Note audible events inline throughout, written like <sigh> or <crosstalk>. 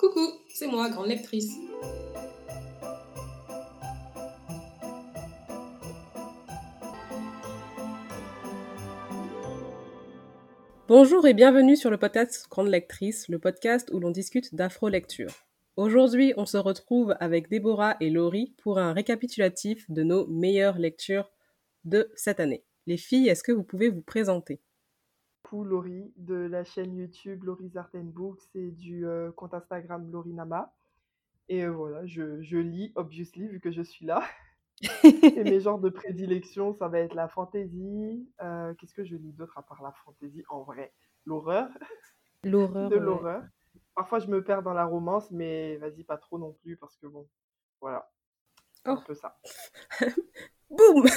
Coucou, c'est moi, grande lectrice. Bonjour et bienvenue sur le podcast Grande Lectrice, le podcast où l'on discute d'afro-lecture. Aujourd'hui, on se retrouve avec Déborah et Laurie pour un récapitulatif de nos meilleures lectures de cette année. Les filles, est-ce que vous pouvez vous présenter? Laurie de la chaîne YouTube Laurie Art Books et du euh, compte Instagram Laurie Nama. Et euh, voilà, je, je, lis, obviously, vu que je suis là. <laughs> et mes genres de prédilection, ça va être la fantaisie. Euh, qu'est-ce que je lis d'autre à part la fantaisie En vrai, l'horreur. L'horreur. de l'horreur. Parfois, je me perds dans la romance, mais vas-y, pas trop non plus, parce que bon, voilà. Un oh. peu ça. <laughs> Boum <laughs>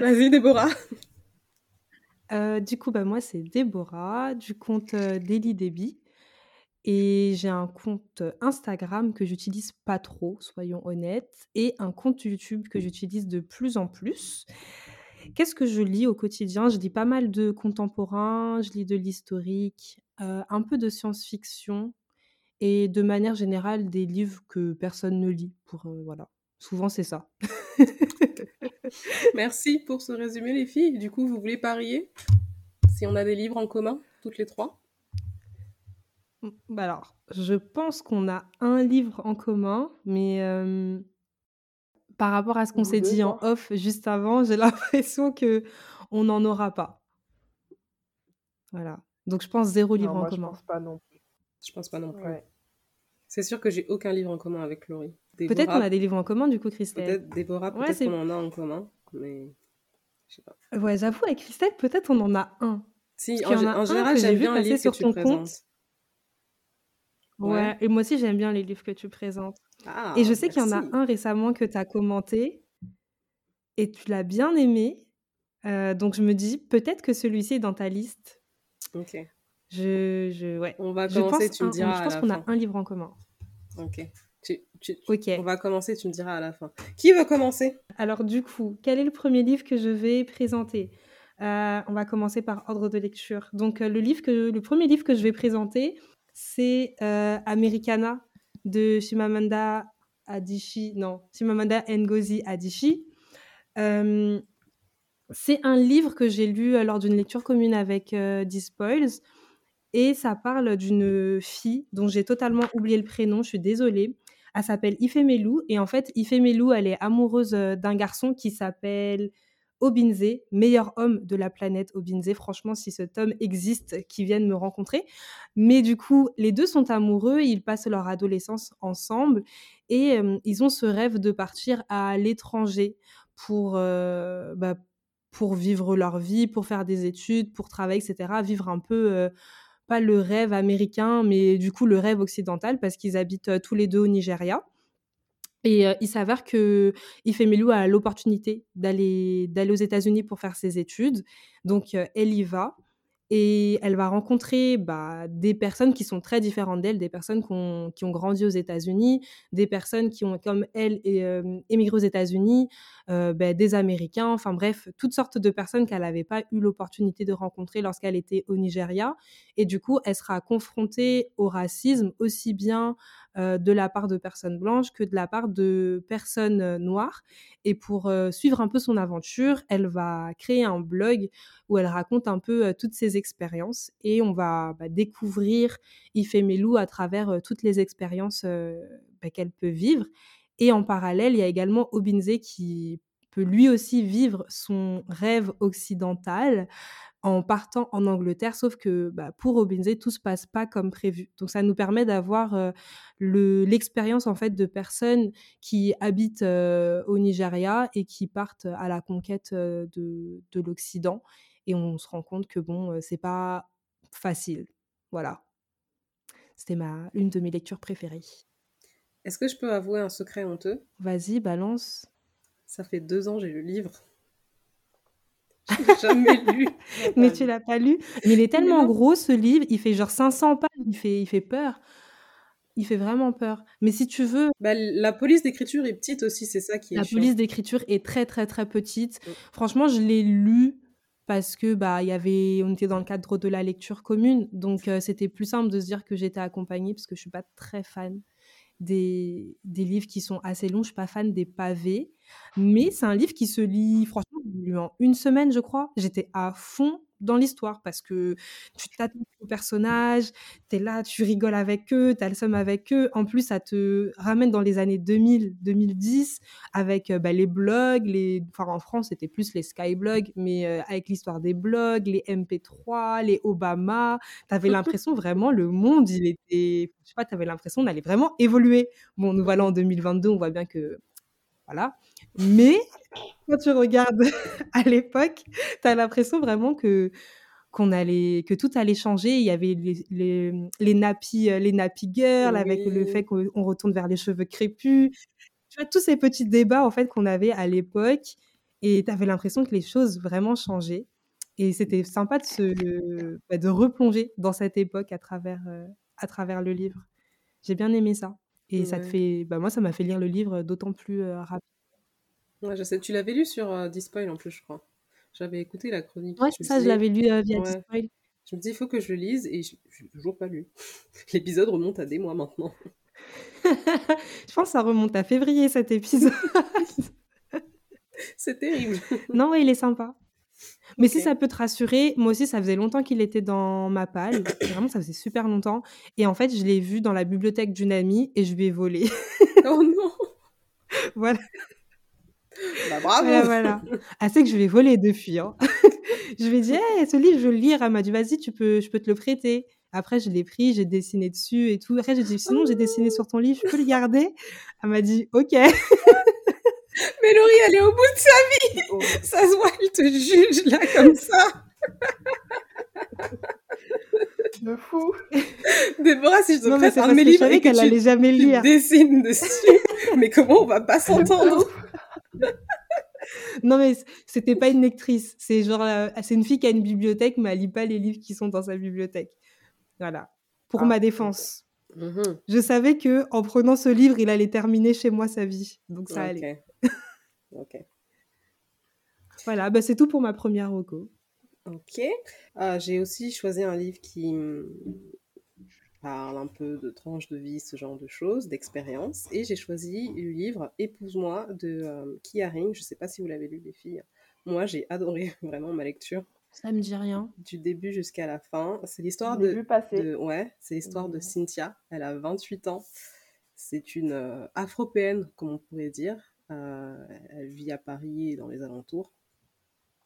Vas-y, Déborah. Euh, du coup, bah, moi, c'est Déborah du compte euh, Daily. Et j'ai un compte Instagram que j'utilise pas trop, soyons honnêtes, et un compte YouTube que j'utilise de plus en plus. Qu'est-ce que je lis au quotidien? Je lis pas mal de contemporains, je lis de l'historique, euh, un peu de science-fiction et de manière générale des livres que personne ne lit. Pour voilà, souvent c'est ça. <laughs> <laughs> Merci pour ce résumé, les filles. Du coup, vous voulez parier Si on a des livres en commun, toutes les trois? Bah alors, je pense qu'on a un livre en commun, mais euh, par rapport à ce qu'on s'est dit en off juste avant, j'ai <laughs> l'impression que on n'en aura pas. Voilà. Donc je pense zéro livre en commun. Je pense pas non plus. Je pense pas non plus. C'est sûr que j'ai aucun livre en commun avec Laurie. Peut-être qu'on a des livres en commun, du coup, Christelle. Peut-être Déborah, peut-être qu'on en a en commun, mais je sais pas. Ouais, j'avoue, avec Christelle, peut-être on en a un. Si, en, général, j'aime bien les livres sur tu ton compte. Ouais. et moi aussi, j'aime bien les livres que tu présentes. Ah, et je sais qu'il y en a un récemment que tu as commenté et tu l'as bien aimé. Euh, donc, je me dis, peut-être que celui-ci est dans ta liste. Ok. Je, je, ouais. On va commencer, tu me diras. Je pense qu'on a un livre en commun. Ok. On va commencer, tu me diras à la fin. Qui va commencer? Alors du coup, quel est le premier livre que je vais présenter? Euh, On va commencer par ordre de lecture. Donc euh, le, livre que, le premier livre que je vais présenter, c'est euh, Americana de Shimamanda Adichie. Non, Shimamanda Ngozi Adichie. c'est un livre que j'ai lu lors d'une lecture commune avec Dispoils. Et ça parle d'une fille dont j'ai totalement oublié le prénom, je suis désolée, elle s'appelle Ifemelou. Et en fait, Ifemelou, elle est amoureuse euh, d'un garçon qui s'appelle Obinze, meilleur homme de la planète Obinze. Franchement, si ce homme existe, qui vienne me rencontrer. Mais du coup, les deux sont amoureux, ils passent leur adolescence ensemble et euh, ils ont ce rêve de partir à l'étranger pour, euh, bah, pour vivre leur vie, pour faire des études, pour travailler, etc. Vivre un peu pas le rêve américain, mais du coup le rêve occidental, parce qu'ils habitent euh, tous les deux au Nigeria. Et euh, il s'avère que Ifemelu a l'opportunité d'aller aux États-Unis pour faire ses études, donc euh, elle y va et elle va rencontrer bah, des personnes qui sont très différentes d'elle, des personnes qui ont, qui ont, grandi aux États-Unis, des personnes qui ont, comme elle, euh, émigré aux États-Unis, euh, bah, des Américains, enfin bref, toutes sortes de personnes qu'elle n'avait pas eu l'opportunité de rencontrer lorsqu'elle était au Nigeria. Et du coup, elle sera confrontée au racisme aussi bien de la part de personnes blanches que de la part de personnes euh, noires. Et pour euh, suivre un peu son aventure, elle va créer un blog où elle raconte un peu toutes ses expériences et on va bah, découvrir Ifemelou à travers toutes les expériences bah, qu'elle peut vivre. Et en parallèle, il y a également Obinze qui peut lui aussi vivre son rêve occidental en partant en Angleterre, sauf que bah, pour Obinze, tout se passe pas comme prévu. Donc ça nous permet d'avoir l'expérience en fait de personnes qui habitent au Nigeria et qui partent à la conquête de, de l'Occident. Et on se rend compte que bon, c'est pas facile. Voilà. C'était ma une de mes lectures préférées. Est-ce que je peux avouer un secret honteux? Vas-y, balance. Ça fait deux ans j'ai le livre jamais lu. <laughs> mais tu l'as pas lu. Mais il est tellement gros ce livre, il fait genre 500 pages, il fait, il fait peur. Il fait vraiment peur. Mais si tu veux. Bah, la police d'écriture est petite aussi, c'est ça qui est La police d'écriture est très, très, très petite. Mm. Franchement, je l'ai lu parce que bah il y avait on était dans le cadre de la lecture commune donc euh, c'était plus simple de se dire que j'étais accompagnée parce que je suis pas très fan des, des livres qui sont assez longs je suis pas fan des pavés mais c'est un livre qui se lit franchement en une semaine je crois j'étais à fond dans l'histoire parce que tu t'attends au personnage, tu es là, tu rigoles avec eux, tu as le somme avec eux. En plus, ça te ramène dans les années 2000, 2010 avec euh, bah, les blogs, les... enfin en France, c'était plus les skyblogs, mais euh, avec l'histoire des blogs, les MP3, les Obama. Tu avais <laughs> l'impression vraiment, le monde, il était, je sais pas, tu avais l'impression d'aller vraiment évoluer. Bon, nous voilà en 2022, on voit bien que voilà. Mais quand tu regardes <laughs> à l'époque, tu as l'impression vraiment que qu'on allait que tout allait changer. Il y avait les les, les nappies euh, les nappy girls avec le fait qu'on retourne vers les cheveux crépus. Tu vois tous ces petits débats en fait qu'on avait à l'époque et tu avais l'impression que les choses vraiment changeaient. Et c'était sympa de se bah, de replonger dans cette époque à travers euh, à travers le livre. J'ai bien aimé ça. Et ça te fait bah moi ça m'a fait lire le livre d'autant plus euh, rapidement Ouais, je sais. Tu l'avais lu sur euh, Dispoil en plus, je crois. J'avais écouté la chronique. Ouais, c'est ça, je l'avais lu euh, via ouais. Dispoil. Je me dis, il faut que je le lise et je n'ai toujours pas lu. <laughs> L'épisode remonte à des mois maintenant. <laughs> je pense que ça remonte à février cet épisode. c'est terrible. <laughs> Non, il est sympa. Mais okay. si ça peut te rassurer, moi aussi, ça faisait longtemps qu'il était dans ma palle. Vraiment, ça faisait super longtemps. Et en fait, je l'ai vu dans la bibliothèque d'une amie et je lui ai volé. oh non Voilà. Bah, bravo Voilà, voilà. Ah, c'est que je l'ai volé depuis. Hein. <laughs> je lui ai dit, hey, ce livre, je veux le lire. Elle m'a dit, vas-y, tu peux, je peux te le prêter. Après, je l'ai pris, j'ai dessiné dessus et tout. Après, j'ai dit, sinon, j'ai dessiné sur ton livre, je peux le garder Elle m'a dit, ok. <laughs> Mais Laurie, elle est au bout de sa vie. <laughs> Oh. Ça se voit, elle te juge là comme ça. De fou. Déborah, si je te non, prête un de mes livres et que qu'elle tu, allait jamais tu lire. dessines dessus, mais comment on va pas s'entendre? Non mais c'était pas une lectrice, c'est genre euh, c'est une fille qui a une bibliothèque mais elle lit pas les livres qui sont dans sa bibliothèque. Voilà. Pour Ah, ma défense. Mhm. Je savais que en prenant ce livre, il allait terminer chez moi sa vie. Donc ça allait. <laughs> Ok. Voilà, bah c'est tout pour ma première reco. Ok. Euh, J'ai aussi choisi un livre qui parle un peu de tranche de vie, ce genre de choses, d'expérience. Et j'ai choisi le livre Épouse-moi de euh, Kia Ring. Je sais pas si vous l'avez lu, les filles. Moi, j'ai <laughs> adoré vraiment ma lecture Ça me dit rien. du début jusqu'à la fin. C'est l'histoire de, de- ouais, c'est l'histoire de. Cynthia. Elle a 28 ans. C'est une euh, afropéenne, comme on pourrait dire. Euh, elle vit à Paris et dans les alentours.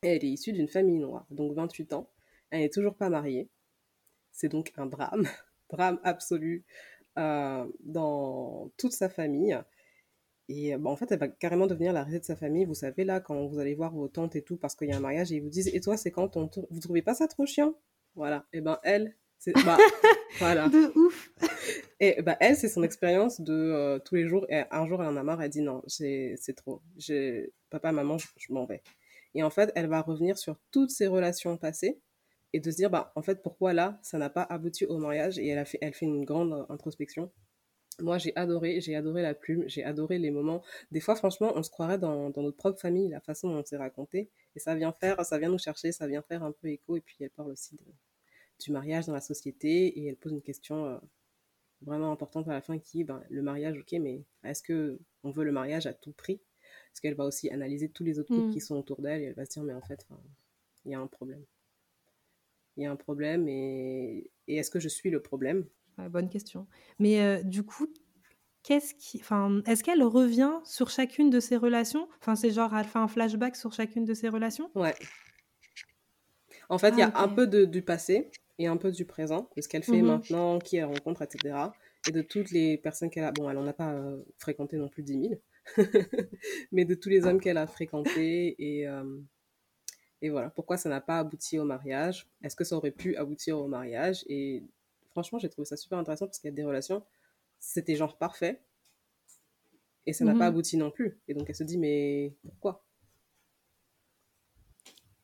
Et elle est issue d'une famille noire, donc 28 ans. Elle n'est toujours pas mariée. C'est donc un drame, <laughs> drame absolu euh, dans toute sa famille. Et euh, bah, en fait, elle va carrément devenir la risée de sa famille. Vous savez, là, quand vous allez voir vos tantes et tout, parce qu'il y a un mariage, et ils vous disent Et toi, c'est quand ton tour? Vous trouvez pas ça trop chiant? Voilà. Et ben, elle, c'est. Bah, <laughs> voilà. De ouf. <laughs> Et bah, elle, c'est son expérience de euh, tous les jours. Et un jour, elle en a marre, elle dit non, c'est c'est trop. J'ai- Papa, maman, je, je m'en vais. Et en fait, elle va revenir sur toutes ses relations passées et de se dire, bah, en fait, pourquoi là, ça n'a pas abouti au mariage Et elle, a fait, elle fait une grande introspection. Moi, j'ai adoré, j'ai adoré la plume, j'ai adoré les moments. Des fois, franchement, on se croirait dans, dans notre propre famille, la façon dont on s'est raconté. Et ça vient faire, ça vient nous chercher, ça vient faire un peu écho. Et puis, elle parle aussi de- du mariage dans la société et elle pose une question euh, vraiment importante à la fin qui est ben, le mariage, ok, mais est-ce que on veut le mariage à tout prix? Parce qu'elle va aussi analyser tous les autres couples Mm. qui sont autour d'elle et elle va se dire, mais en fait, il y a un problème. Il y a un problème et, et est-ce que je suis le problème? Bonne question. Mais euh, du coup, qu'est-ce qui, enfin, est-ce qu'elle revient sur chacune de ses relations? Enfin, c'est genre elle fait un flashback sur chacune de ses relations? Ouais. En fait, il y a Ah, un peu de, du passé et un peu du présent, de ce qu'elle fait Mhm. maintenant, qui elle rencontre, etc. Et de toutes les personnes qu'elle a. Bon, elle n'en a pas euh, fréquenté non plus 10 000, <laughs> mais de tous les hommes qu'elle a fréquentés et, euh, et voilà. Pourquoi ça n'a pas abouti au mariage? Est-ce que ça aurait pu aboutir au mariage? Et franchement, j'ai trouvé ça super intéressant parce qu'il y a des relations, c'était genre parfait et ça n'a pas Mhm. abouti non plus. Et donc elle se dit, mais pourquoi?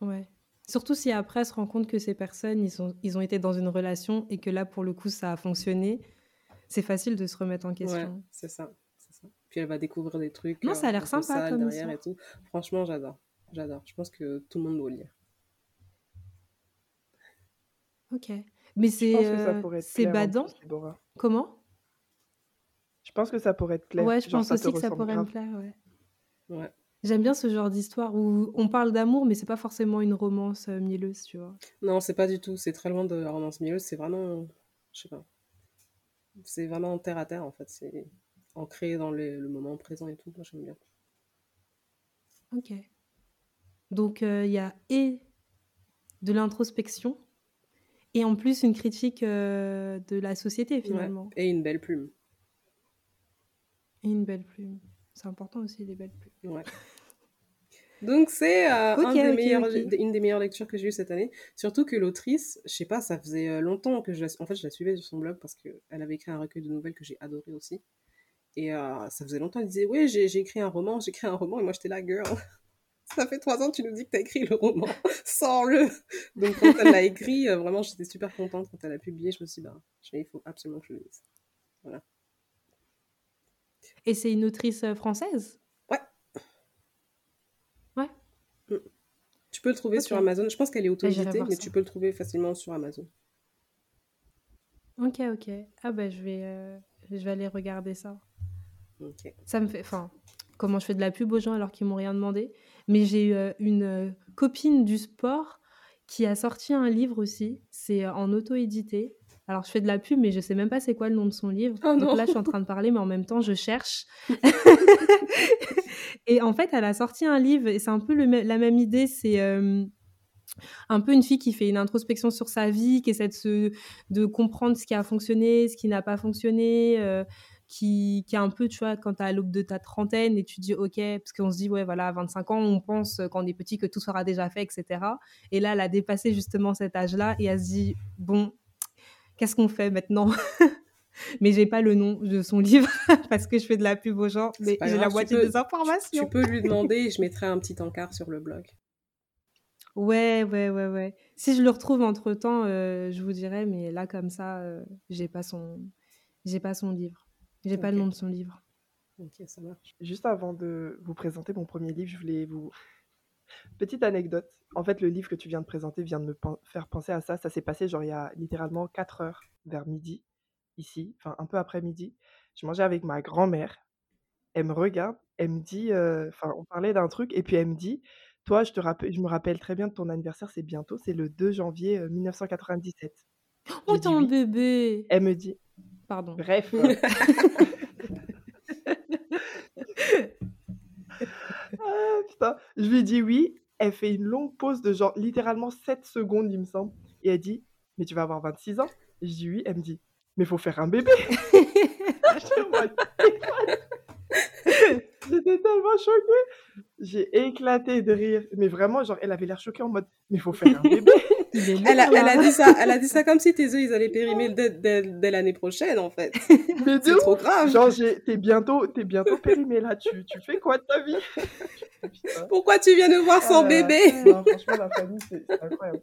Ouais. Surtout si après elle se rend compte que ces personnes, ils, sont, ils ont été dans une relation et que là, pour le coup, ça a fonctionné, c'est facile de se remettre en Ouais, question. c'est ça, c'est ça. Puis elle va découvrir des trucs Non, ça a euh, l'air sympa comme derrière et tout. Franchement, j'adore. J'adore. Je pense que tout le monde doit lire. Ok. Mais c'est euh, c'est badant? plus. Comment? Je pense que ça pourrait être clair. Ouais, je Genre, pense aussi que ça pourrait me plaire, ouais. Ouais. J'aime bien ce genre d'histoire où on parle d'amour, mais c'est pas forcément une romance euh, mielleuse, tu vois. Non, c'est pas du tout. C'est très loin de la romance mielleuse. C'est vraiment, je sais pas. C'est vraiment terre à terre en fait. C'est ancré dans le, le moment présent et tout. Moi, j'aime bien. Ok. Donc, euh, il y a et de l'introspection, et en plus une critique euh, de la société, Ouais. finalement. Et une belle plume. Et une belle plume. C'est important aussi, les belles plumes. Ouais. Donc c'est euh, <laughs> un une des meilleures lectures que j'ai eues cette année. Surtout que l'autrice, je sais pas, ça faisait longtemps que je la, en fait, je la suivais sur son blog parce qu'elle avait écrit un recueil de nouvelles que j'ai adoré aussi. Et euh, ça faisait longtemps, elle disait, oui, j'ai j'ai écrit un roman, j'ai écrit un roman. Et moi, j'étais là, girl, ça fait trois ans que tu nous dis que t'as écrit le roman, <laughs> sors-le. Donc quand elle l'a écrit, euh, vraiment, j'étais super contente quand elle a publié. Je me suis dit, bah, il faut absolument que je le lise. Voilà. Et c'est une autrice euh, française? Ouais. Ouais. Mm. Tu peux le trouver sur Amazon. Je pense qu'elle est voir mais ça. tu peux le trouver facilement sur Amazon. Ok, ok. Ah bah je vais, euh, je vais aller regarder ça. Ok. Ça me fait... Enfin, comment je fais de la pub aux gens alors qu'ils m'ont rien demandé. Mais j'ai euh, une euh, copine du sport qui a sorti un livre aussi. C'est euh, en auto-édité. Alors je fais de la pub, mais je sais même pas c'est quoi le nom de son livre. Oh Donc là, je suis en train de parler, mais en même temps, je cherche. <laughs> et en fait, elle a sorti un livre, et c'est un peu le la même idée. C'est... euh, un peu une fille qui fait une introspection sur sa vie, qui essaie de, se, de comprendre ce qui a fonctionné, ce qui n'a pas fonctionné, euh, qui, qui est un peu, tu vois, quand tu à l'aube de ta trentaine et tu dis, OK, parce qu'on se dit, ouais, voilà, à 25 ans, on pense euh, quand on est petit que tout sera déjà fait, etc. Et là, elle a dépassé justement cet âge-là et elle se dit, bon, qu'est-ce qu'on fait maintenant? <laughs> Mais j'ai pas le nom de son <laughs> livre parce que je fais de la pub aux gens, mais j'ai la moitié peux- des informations. Tu peux lui demander et je mettrai un petit encart sur le blog. Ouais, ouais, ouais, ouais. Si je le retrouve entre temps, je vous dirai, mais là, comme ça, euh, j'ai pas son, j'ai pas son livre. J'ai pas le nom de son livre. Ok, ça marche. Juste avant de vous présenter mon premier livre, je voulais vous... Petite anecdote. En fait, le livre que tu viens de présenter vient de me pen- faire penser à ça. Ça s'est passé genre il y a littéralement 4 heures, vers midi, ici, enfin un peu après midi. Je mangeais avec ma grand-mère. Elle me regarde, elle me dit, euh, enfin on parlait d'un truc, et puis elle me dit, toi, je te rappelle, je me rappelle très bien de ton anniversaire, c'est bientôt, c'est le 2 janvier euh, 1997. Oh, J'ai dit t'es un oui. bébé! Elle me dit, Pardon. bref. <laughs> Ah, putain. Je lui dis oui. Elle fait une longue pause de genre littéralement 7 secondes, il me semble. Et elle dit Mais tu vas avoir 26 ans Je dis oui. Elle me dit Mais faut faire un bébé. <laughs> J'étais tellement choquée. J'ai éclaté de rire. Mais vraiment, genre, elle avait l'air choquée en mode Mais faut faire un bébé. <laughs> Il est Elle a, lourd, elle a là. dit ça, elle a dit ça comme si tes œufs ils allaient périmer dès, dès- dès l'année prochaine en fait. <laughs> Mais de C'est trop grave. Genre, t'es bientôt, t'es bientôt périmé là. Tu, tu fais quoi de ta vie? <laughs> Pourquoi tu viens nous voir sans Ah bébé? Non, franchement, la famille, c'est c'est incroyable.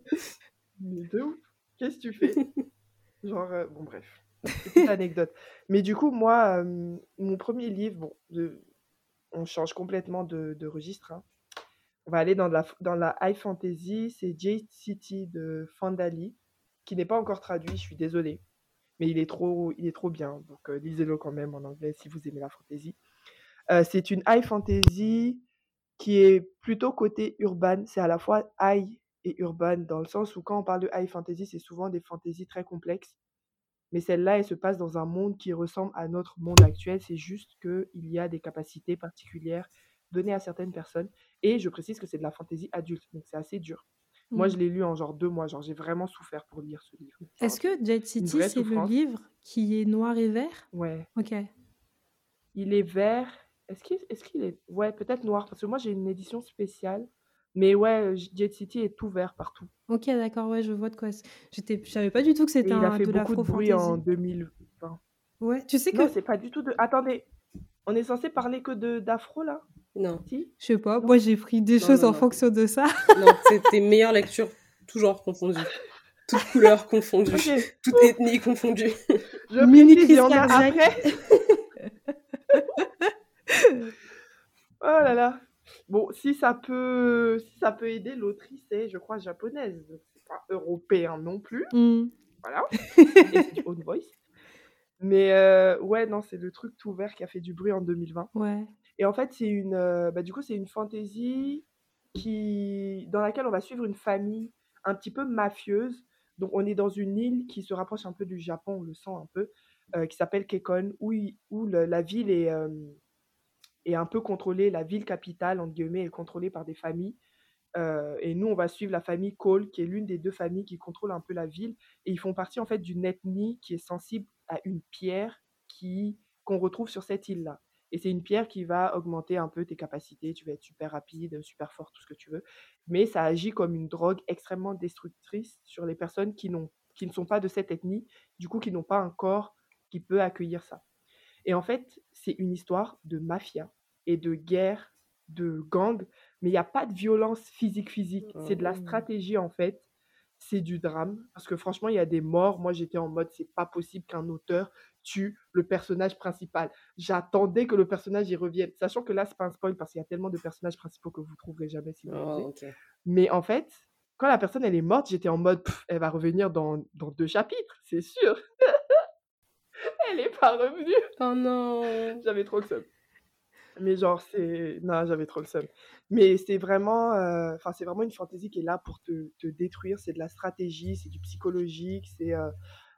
Mais de ouf. Qu'est-ce que tu fais? Genre, euh, bon, bref. Petite anecdote. Mais du coup, moi, euh, mon premier livre, bon, de- on change complètement de, de registre. hein. On va aller dans, la, dans la high fantasy. C'est Jade City de Fandali, qui n'est pas encore traduit, je suis désolée. Mais il est trop, il est trop bien. Donc, euh, lisez-le quand même en anglais si vous aimez la fantasy. Euh, c'est une high fantasy qui est plutôt côté urban. C'est à la fois high et urban, dans le sens où quand on parle de high fantasy, c'est souvent des fantaisies très complexes. Mais celle-là, elle se passe dans un monde qui ressemble à notre monde actuel. C'est juste qu'il y a des capacités particulières données à certaines personnes. Et je précise que c'est de la fantaisie adulte, donc c'est assez dur. Moi, Mm. je l'ai lu en genre deux mois. Genre, j'ai vraiment souffert pour lire ce livre. Est-ce que Jade City, c'est le livre qui est noir et vert? Ouais. Ok. Il est vert. Est-ce qu'il est. Ouais, peut-être noir, parce que moi, j'ai une édition spéciale. Mais ouais, Jet City est tout vert partout. Ok, d'accord, ouais, je vois de quoi. J'étais, je savais pas du tout que c'était il a un, fait de beaucoup de bruit en l'afro-fantasy. 2020. Ouais, tu sais que, Non, c'est pas du tout de... Attendez, on est censé parler que de d'afro, là? Non, Si je sais pas, Non. moi j'ai pris des Non, choses non, en non. fonction de ça. non, c'est tes meilleures lectures, tout genre confondu, toutes couleurs confondues, Ok, toute ethnie confondue. je Mini crise a cardiaque. après. <laughs> Oh là là. Bon, si ça peut, si ça peut aider, l'autrice est, je crois, japonaise. C'est pas européen non plus. Mmh. Voilà. Et c'est du Own Voice. Mais euh, ouais, non, c'est le truc tout vert qui a fait du bruit en 2020. Ouais. Et en fait, c'est une, euh, bah, du coup, c'est une fantaisie qui, dans laquelle on va suivre une famille un petit peu mafieuse. Donc, on est dans une île qui se rapproche un peu du Japon, on le sent un peu, euh, qui s'appelle Kekon, où, où la ville est, euh, est un peu contrôlée, la ville capitale, entre guillemets, est contrôlée par des familles. Et nous, on va suivre la famille Cole, qui est l'une des deux familles qui contrôlent un peu la ville. Et ils font partie, en fait, d'une ethnie qui est sensible à une pierre qui, qu'on retrouve sur cette île-là. Et c'est une pierre qui va augmenter un peu tes capacités. Tu vas être super rapide, super fort, tout ce que tu veux. Mais ça agit comme une drogue extrêmement destructrice sur les personnes qui, qui ne sont pas de cette ethnie, du coup, qui n'ont pas un corps qui peut accueillir ça. Et en fait, c'est une histoire de mafia et de guerre, de gang, mais il n'y a pas de violence physique physique. C'est de la Oh. stratégie en fait. C'est du drame parce que franchement, il y a des morts. Moi, j'étais en mode c'est pas possible qu'un auteur tue le personnage principal. J'attendais que le personnage y revienne, sachant que là, c'est pas un spoil parce qu'il y a tellement de personnages principaux que vous trouverez jamais si vous. Oh. Mais en fait, quand la personne elle est morte, j'étais en mode Pff, elle va revenir dans, dans deux chapitres, c'est sûr. <laughs> elle est pas revenue. Oh non. J'avais trop le seum. Mais genre, c'est. Non, j'avais trop le seum. Mais c'est vraiment. euh, Enfin, c'est vraiment une fantaisie qui est là pour te, te détruire. C'est de la stratégie, c'est du psychologique. C'est. euh,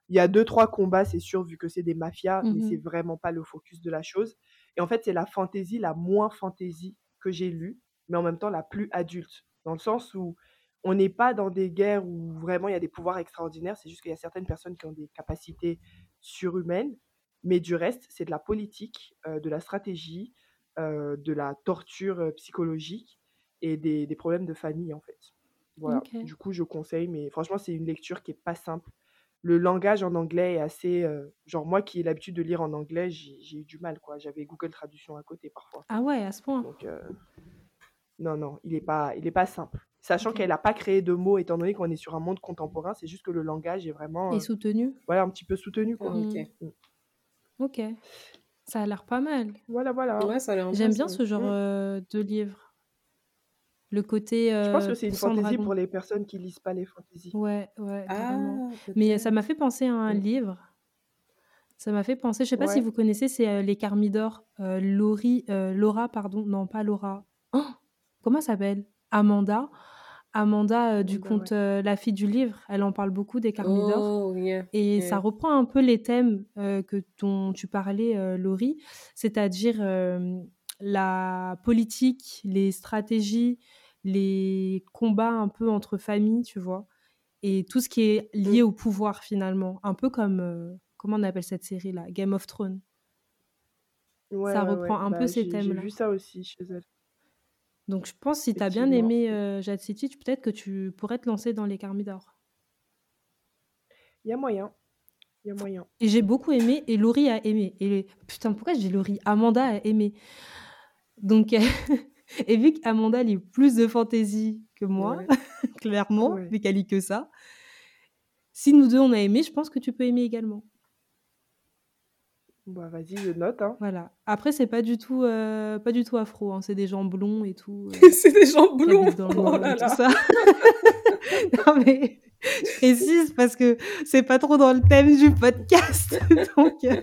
Il y a deux, trois combats, c'est sûr, vu que c'est des mafias, mais Mhm. c'est vraiment pas le focus de la chose. Et en fait, c'est la fantaisie la moins fantaisie que j'ai lue, mais en même temps la plus adulte. Dans le sens où on n'est pas dans des guerres où vraiment il y a des pouvoirs extraordinaires. C'est juste qu'il y a certaines personnes qui ont des capacités surhumaines. Mais du reste, c'est de la politique, euh, de la stratégie, euh, de la torture euh, psychologique et des, des problèmes de famille, en fait. Voilà. Du coup, je conseille, mais franchement, c'est une lecture qui est pas simple. Le langage en anglais est assez. euh, genre, moi qui ai l'habitude de lire en anglais, j'ai eu du mal, quoi. J'avais Google Traduction à côté parfois. Ah ouais, à ce point. Donc, euh, non, non, il n'est pas, il est pas simple. Sachant qu'elle n'a pas créé de mots, étant donné qu'on est sur un monde contemporain, c'est juste que le langage est vraiment Et soutenu. voilà, un petit peu soutenu, quoi. Ok. Mm. Ok. Ça a l'air pas mal. Voilà, voilà. Ouais, ça a l'air J'aime bien ce genre Mm. euh, de livre. Le côté Je pense euh, que c'est une fantaisie dragon. pour les personnes qui lisent pas les fantaisies. Ouais, ouais. Ah, Mais peut-être. ça m'a fait penser à un Mm. livre. Ça m'a fait penser, je sais pas si vous connaissez, c'est euh, Les Carmidors. Euh, Laurie, euh, Laura, pardon, non pas Laura. Oh, comment elle s'appelle? Amanda. Amanda euh, du conte euh, La fille du livre. Elle en parle beaucoup des Carmidors. Oh, yeah. Et ça reprend un peu les thèmes euh, que dont tu parlais, Laurie, c'est-à-dire la politique, les stratégies, les combats un peu entre familles, tu vois, et tout ce qui est lié au pouvoir finalement, un peu comme, comment on appelle cette série-là, Game of Thrones. Ouais, Ça ouais, reprend un peu Bah, ces j'ai j'ai thèmes-là. vu ça aussi chez elle. Donc je pense si tu as bien aimé euh, Jade City, peut-être que tu pourrais te lancer dans les Carmidors. Il y a moyen. Il y a moyen. Et j'ai beaucoup aimé, et Laurie a aimé. Et putain, pourquoi dis Laurie? Amanda a aimé. Donc, <laughs> et vu qu'Amanda lit plus de fantaisie que moi, Ouais. <laughs> clairement, Ouais. vu qu'elle lit que ça, si nous deux on a aimé, je pense que tu peux aimer également. Bah, vas-y, je note. Hein. Voilà. Après, c'est pas du tout, euh, pas du tout afro, hein, c'est des gens blonds et tout. euh, <laughs> c'est des gens blonds. Oh là tout là. ça. <laughs> non mais je précise parce que c'est pas trop dans le thème du podcast. <laughs> Donc euh,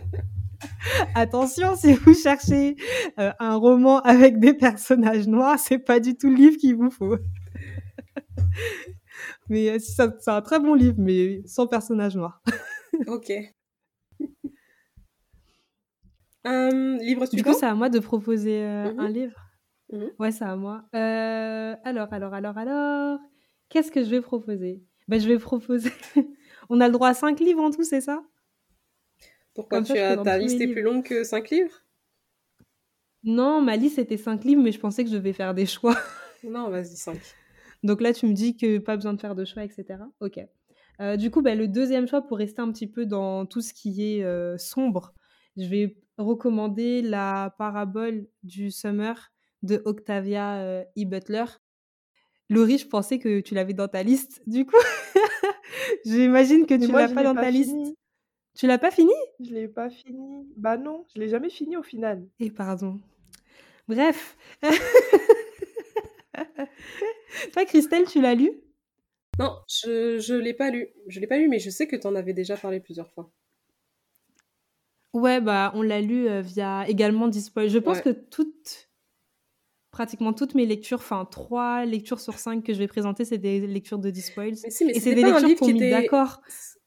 attention si vous cherchez un roman avec des personnages noirs, c'est pas du tout le livre qu'il vous faut. mais c'est un très bon livre, mais sans personnages noirs. Ok. Euh, livre Du suivant coup, c'est à moi de proposer euh, Mhm. un livre. Mhm. Ouais, c'est à moi. Euh, alors, alors, alors, alors, qu'est-ce que je vais proposer? Ben, Je vais proposer. <laughs> On a le droit à 5 livres en tout, c'est ça? Pourquoi Comme tu as, ta liste est plus longue que 5 livres? Non, ma liste c'était 5 livres, mais je pensais que je devais faire des choix. <laughs> Non, vas-y, 5. Donc là, tu me dis que pas besoin de faire de choix, etc. Ok. Euh, du coup, ben, le deuxième choix, pour rester un petit peu dans tout ce qui est sombre, je vais recommander la parabole du Summer de Octavia euh, E. Butler. Laurie, je pensais que tu l'avais dans ta liste. Du coup, <laughs> j'imagine que Mais tu l'as pas dans pas ta fini. liste. Tu l'as pas fini? Je l'ai pas fini. Bah non, je l'ai jamais fini au final. Et pardon. Bref. <laughs> Toi, Christelle, tu l'as lu? Non, je je l'ai pas lu. Je l'ai pas lu, mais je sais que tu en avais déjà parlé plusieurs fois. Ouais, bah, on l'a lu euh, via également Dispoil. Je pense Ouais. que toutes, pratiquement toutes mes lectures, enfin trois lectures sur cinq que je vais présenter, c'est des lectures de Dispoils. Mais si, mais Et c'est des lectures qu'on était. d'accord.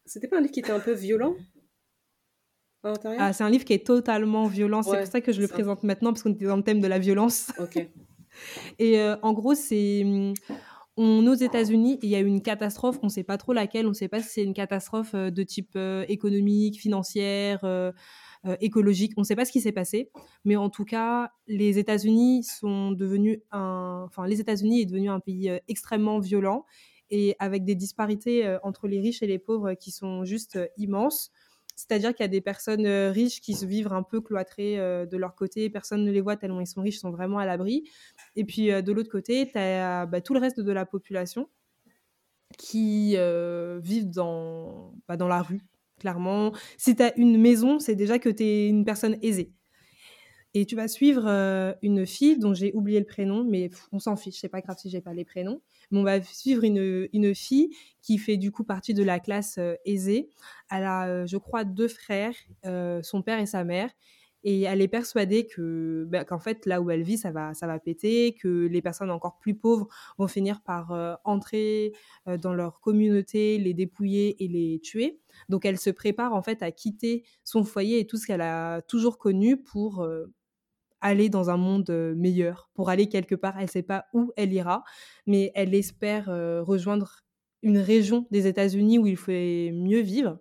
C'était pas un livre qui était un peu violent à l'intérieur? Ah, c'est un livre qui est totalement violent. C'est pour ça que je le ça. présente maintenant, parce qu'on était dans le thème de la violence. Ok. <laughs> Et euh, en gros, c'est. Aux États-Unis, il y a une catastrophe, on ne sait pas trop laquelle, on ne sait pas si c'est une catastrophe euh, de type euh, économique, financière, euh, écologique, on ne sait pas ce qui s'est passé, mais en tout cas, les États-Unis sont devenus un, enfin, les États-Unis est devenu un pays extrêmement violent et avec des disparités entre les riches et les pauvres qui sont juste immenses. C'est-à-dire qu'il y a des personnes riches qui se vivent un peu cloîtrées de leur côté, personne ne les voit tellement ils sont riches, ils sont vraiment à l'abri. Et puis euh, de l'autre côté, tu as bah, tout le reste de la population qui euh, vivent dans, bah, dans la rue, clairement. Si tu as une maison, c'est déjà que tu es une personne aisée. Et tu vas suivre euh, une fille dont j'ai oublié le prénom, mais on s'en fiche, c'est pas grave si j'ai pas les prénoms. Mais on va suivre une, une fille qui fait du coup partie de la classe euh, aisée. Elle a, euh, je crois, deux frères, euh, son père et sa mère. Et elle est persuadée que, bah, qu'en fait, là où elle vit, ça va, ça va péter, que les personnes encore plus pauvres vont finir par euh, entrer euh, dans leur communauté, les dépouiller et les tuer. Donc, elle se prépare en fait à quitter son foyer et tout ce qu'elle a toujours connu pour euh, aller dans un monde meilleur, pour aller quelque part. Elle ne sait pas où elle ira, mais elle espère rejoindre une région des États-Unis où il fait mieux vivre.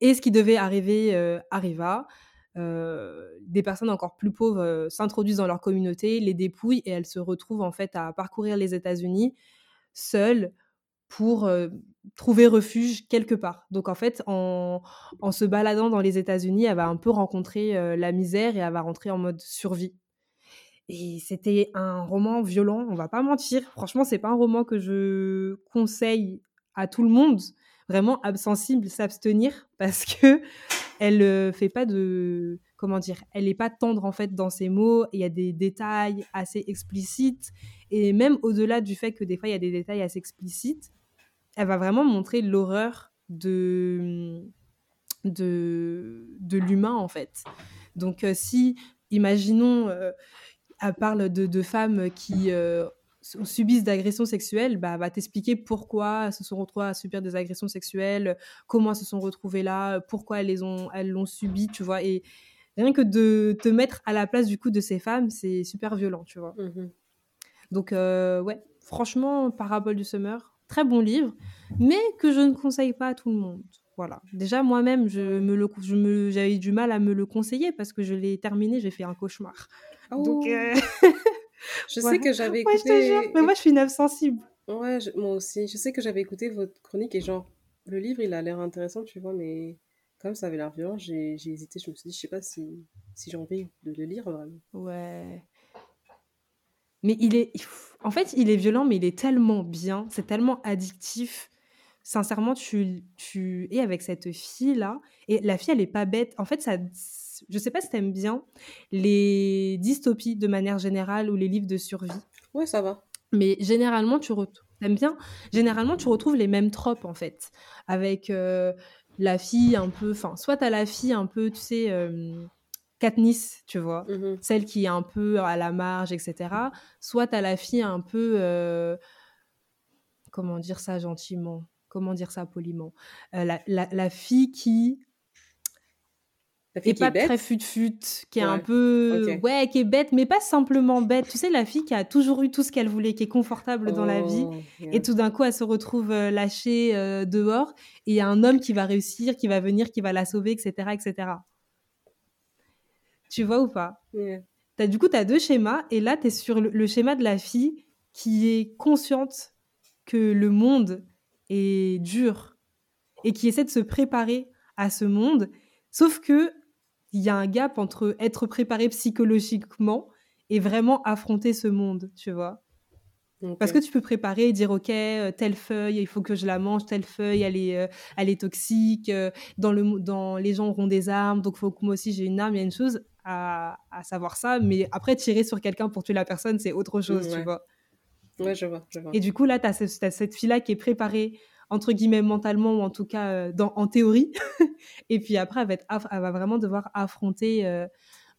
Et ce qui devait arriver arriva. Euh, des personnes encore plus pauvres euh, s'introduisent dans leur communauté, les dépouillent et elles se retrouvent en fait à parcourir les États-Unis seules pour euh, trouver refuge quelque part. Donc en fait, en, en se baladant dans les États-Unis, elle va un peu rencontrer la misère et elle va rentrer en mode survie. Et c'était un roman violent, on va pas mentir. Franchement, c'est pas un roman que je conseille à tout le monde. Vraiment, absensible, s'abstenir parce que elle euh, fait pas de comment dire, elle est pas tendre en fait dans ses mots. Il y a des détails assez explicites et même au-delà du fait que des fois il y a des détails assez explicites, elle va vraiment montrer l'horreur de de l'humain en fait. Donc euh, si imaginons euh, elle parle de, de femmes qui subissent d'agressions sexuelles, bah, va t'expliquer pourquoi elles se sont retrouvées à subir des agressions sexuelles, comment elles se sont retrouvées là, pourquoi elles les ont, elles l'ont subi, tu vois. Et rien que de te mettre à la place du coup de ces femmes, c'est super violent, tu vois. Mhm. Donc euh, ouais, franchement, Parabole du Summer, très bon livre, mais que je ne conseille pas à tout le monde. Voilà. Déjà moi-même, je me le, je me, j'avais du mal à me le conseiller parce que je l'ai terminé, j'ai fait un cauchemar. Donc Oh, euh, <laughs> je sais que j'avais Ouais, je te écouté. jure. Mais moi, je suis une œuvre sensible. Ouais, je- moi aussi. Je sais que j'avais écouté votre chronique et genre, le livre, il a l'air intéressant, tu vois, mais comme ça avait l'air violent, j'ai j'ai hésité. Je me suis dit, je sais pas si, si j'ai envie de le lire vraiment. Ouais. Mais il est. En fait, il est violent, mais il est tellement bien. C'est tellement addictif. Sincèrement, tu, tu es avec cette fille-là. Et la fille, elle est pas bête. En fait, ça. Je sais pas si t'aimes bien les dystopies de manière générale ou les livres de survie. Ouais, ça va. Mais généralement, tu retrouves. T'aimes bien? Généralement, tu retrouves les mêmes tropes, en fait. Avec euh, la fille un peu. Enfin, soit t'as la fille un peu, tu sais. euh, Katniss, tu vois Mhm. celle qui est un peu à la marge, etc. Soit tu as la fille un peu... euh, comment dire ça gentiment? Comment dire ça poliment? Euh, la, la- la fille qui Qui pas bête. très fut-fut, qui est un peu... Ouais, qui est bête, mais pas simplement bête. Tu sais, la fille qui a toujours eu tout ce qu'elle voulait, qui est confortable dans la vie. Oh, yeah. Et tout d'un coup, elle se retrouve euh, lâchée euh, dehors. Et il y a un homme qui va réussir, qui va venir, qui va la sauver, etc. etc. Tu vois ou pas? Yeah. T'as- du coup, tu as deux schémas, et là, tu es sur le, le schéma de la fille qui est consciente que le monde est dur et qui essaie de se préparer à ce monde, sauf que il y a un gap entre être préparé psychologiquement et vraiment affronter ce monde, tu vois. Parce que tu peux préparer et dire, OK, euh, telle feuille, il faut que je la mange, telle feuille, elle est, euh, elle est toxique, euh, dans le, dans, les gens auront des armes, donc il faut que moi aussi j'ai une arme, il y a une chose à, à savoir ça, mais après tirer sur quelqu'un pour tuer la personne, c'est autre chose, tu vois. Ouais, je vois, je vois. Et du coup, là, tu as, cette fille-là qui est préparée, entre guillemets, mentalement, ou en tout cas euh, dans, en théorie. <laughs> et puis après, elle va, être elle va vraiment devoir affronter euh,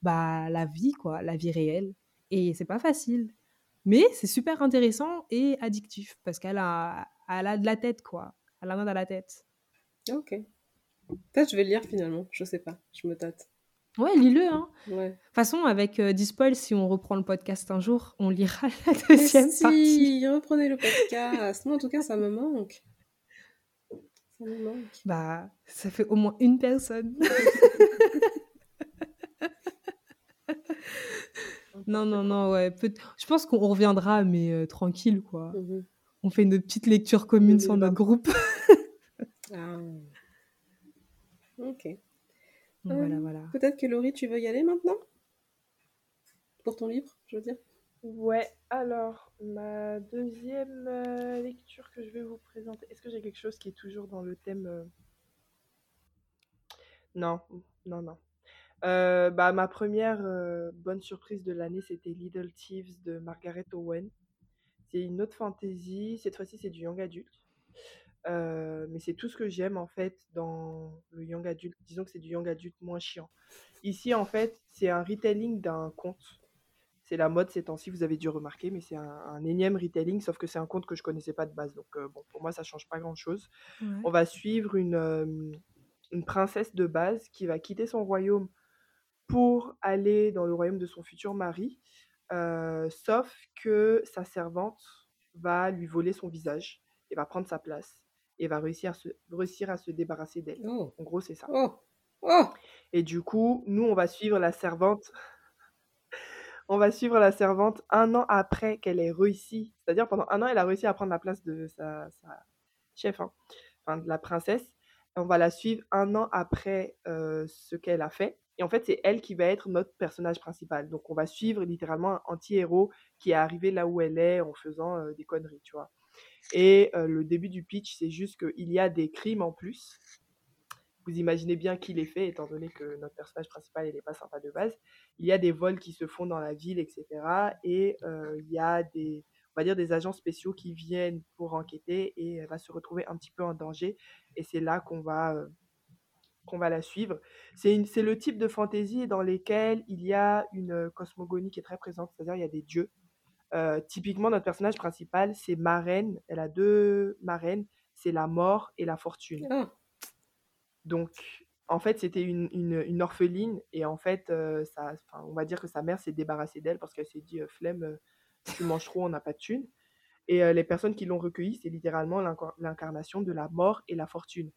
bah, la vie, quoi, la vie réelle. Et c'est pas facile. Mais c'est super intéressant et addictif parce qu'elle a, elle a de la tête, quoi. Elle a dans la tête. Ok. Peut-être je vais lire finalement, je sais pas, je me tâte. Ouais, lis-le. Hein. Ouais. De toute façon, avec euh, Dispoil, si on reprend le podcast un jour, on lira <laughs> la deuxième Mais partie. Si, reprenez le podcast. Moi, en tout cas, ça me manque. Ça manque. Bah, ça fait au moins une personne. non, non, non, ouais. peut- Je pense qu'on reviendra, mais euh, tranquille, quoi. Mhm. On fait une petite lecture commune sur notre 2023. groupe. Ah. Ok. voilà, Euh, voilà. Peut-être que Laurie, tu veux y aller maintenant? Pour ton livre, je veux dire? Ouais, alors, ma deuxième euh, lecture que je vais vous présenter, est-ce que j'ai quelque chose qui est toujours dans le thème euh, Non, non, non. Euh, bah, ma première bonne surprise de l'année, c'était Little Thieves de Margaret Owen. C'est une autre fantasy, cette fois-ci c'est du young adulte. Mais c'est tout ce que j'aime en fait dans le young adulte. Disons que c'est du young adulte moins chiant. Ici en fait, c'est un retelling d'un conte. C'est la mode ces temps-ci, vous avez dû remarquer, mais c'est un, un énième retelling, sauf que c'est un conte que je connaissais pas de base. Donc euh, bon, pour moi, ça change pas grand-chose. Ouais. On va suivre une, euh, une princesse de base qui va quitter son royaume pour aller dans le royaume de son futur mari, euh, sauf que sa servante va lui voler son visage et va prendre sa place et va réussir à se, réussir à se débarrasser d'elle. Oh. En gros, c'est ça. Oh. Oh. Et du coup, nous, on va suivre la servante. On va suivre la servante un an après qu'elle ait réussi. C'est-à-dire, pendant un an, elle a réussi à prendre la place de sa, chef, hein, enfin, de la princesse. On va la suivre un an après euh, ce qu'elle a fait. Et en fait, c'est elle qui va être notre personnage principal. Donc, on va suivre littéralement un anti-héros qui est arrivé là où elle est en faisant euh, des conneries, tu vois. Et euh, le début du pitch, c'est juste qu'il y a des crimes en plus. Vous imaginez bien qui les fait, étant donné que notre personnage principal, n'est pas sympa de base. Il y a des vols qui se font dans la ville, etc. Et euh, il y a des, on va dire, des agents spéciaux qui viennent pour enquêter et elle va se retrouver un petit peu en danger. Et c'est là qu'on va, euh, qu'on va la suivre. C'est le type de fantasy dans lesquels il y a une cosmogonie qui est très présente, c'est-à-dire il y a des dieux. Euh, typiquement, notre personnage principal, c'est Marraine. Elle a deux marraines, c'est la mort et la fortune. Oh. Donc, en fait, c'était une, une- une orpheline et en fait, euh, ça, on va dire que sa mère s'est débarrassée d'elle parce qu'elle s'est dit euh, flemme, euh, tu manges trop, on n'a pas de thunes. Et euh, les personnes qui l'ont recueillie, c'est littéralement l'incar- l'incarnation de la mort et la fortune.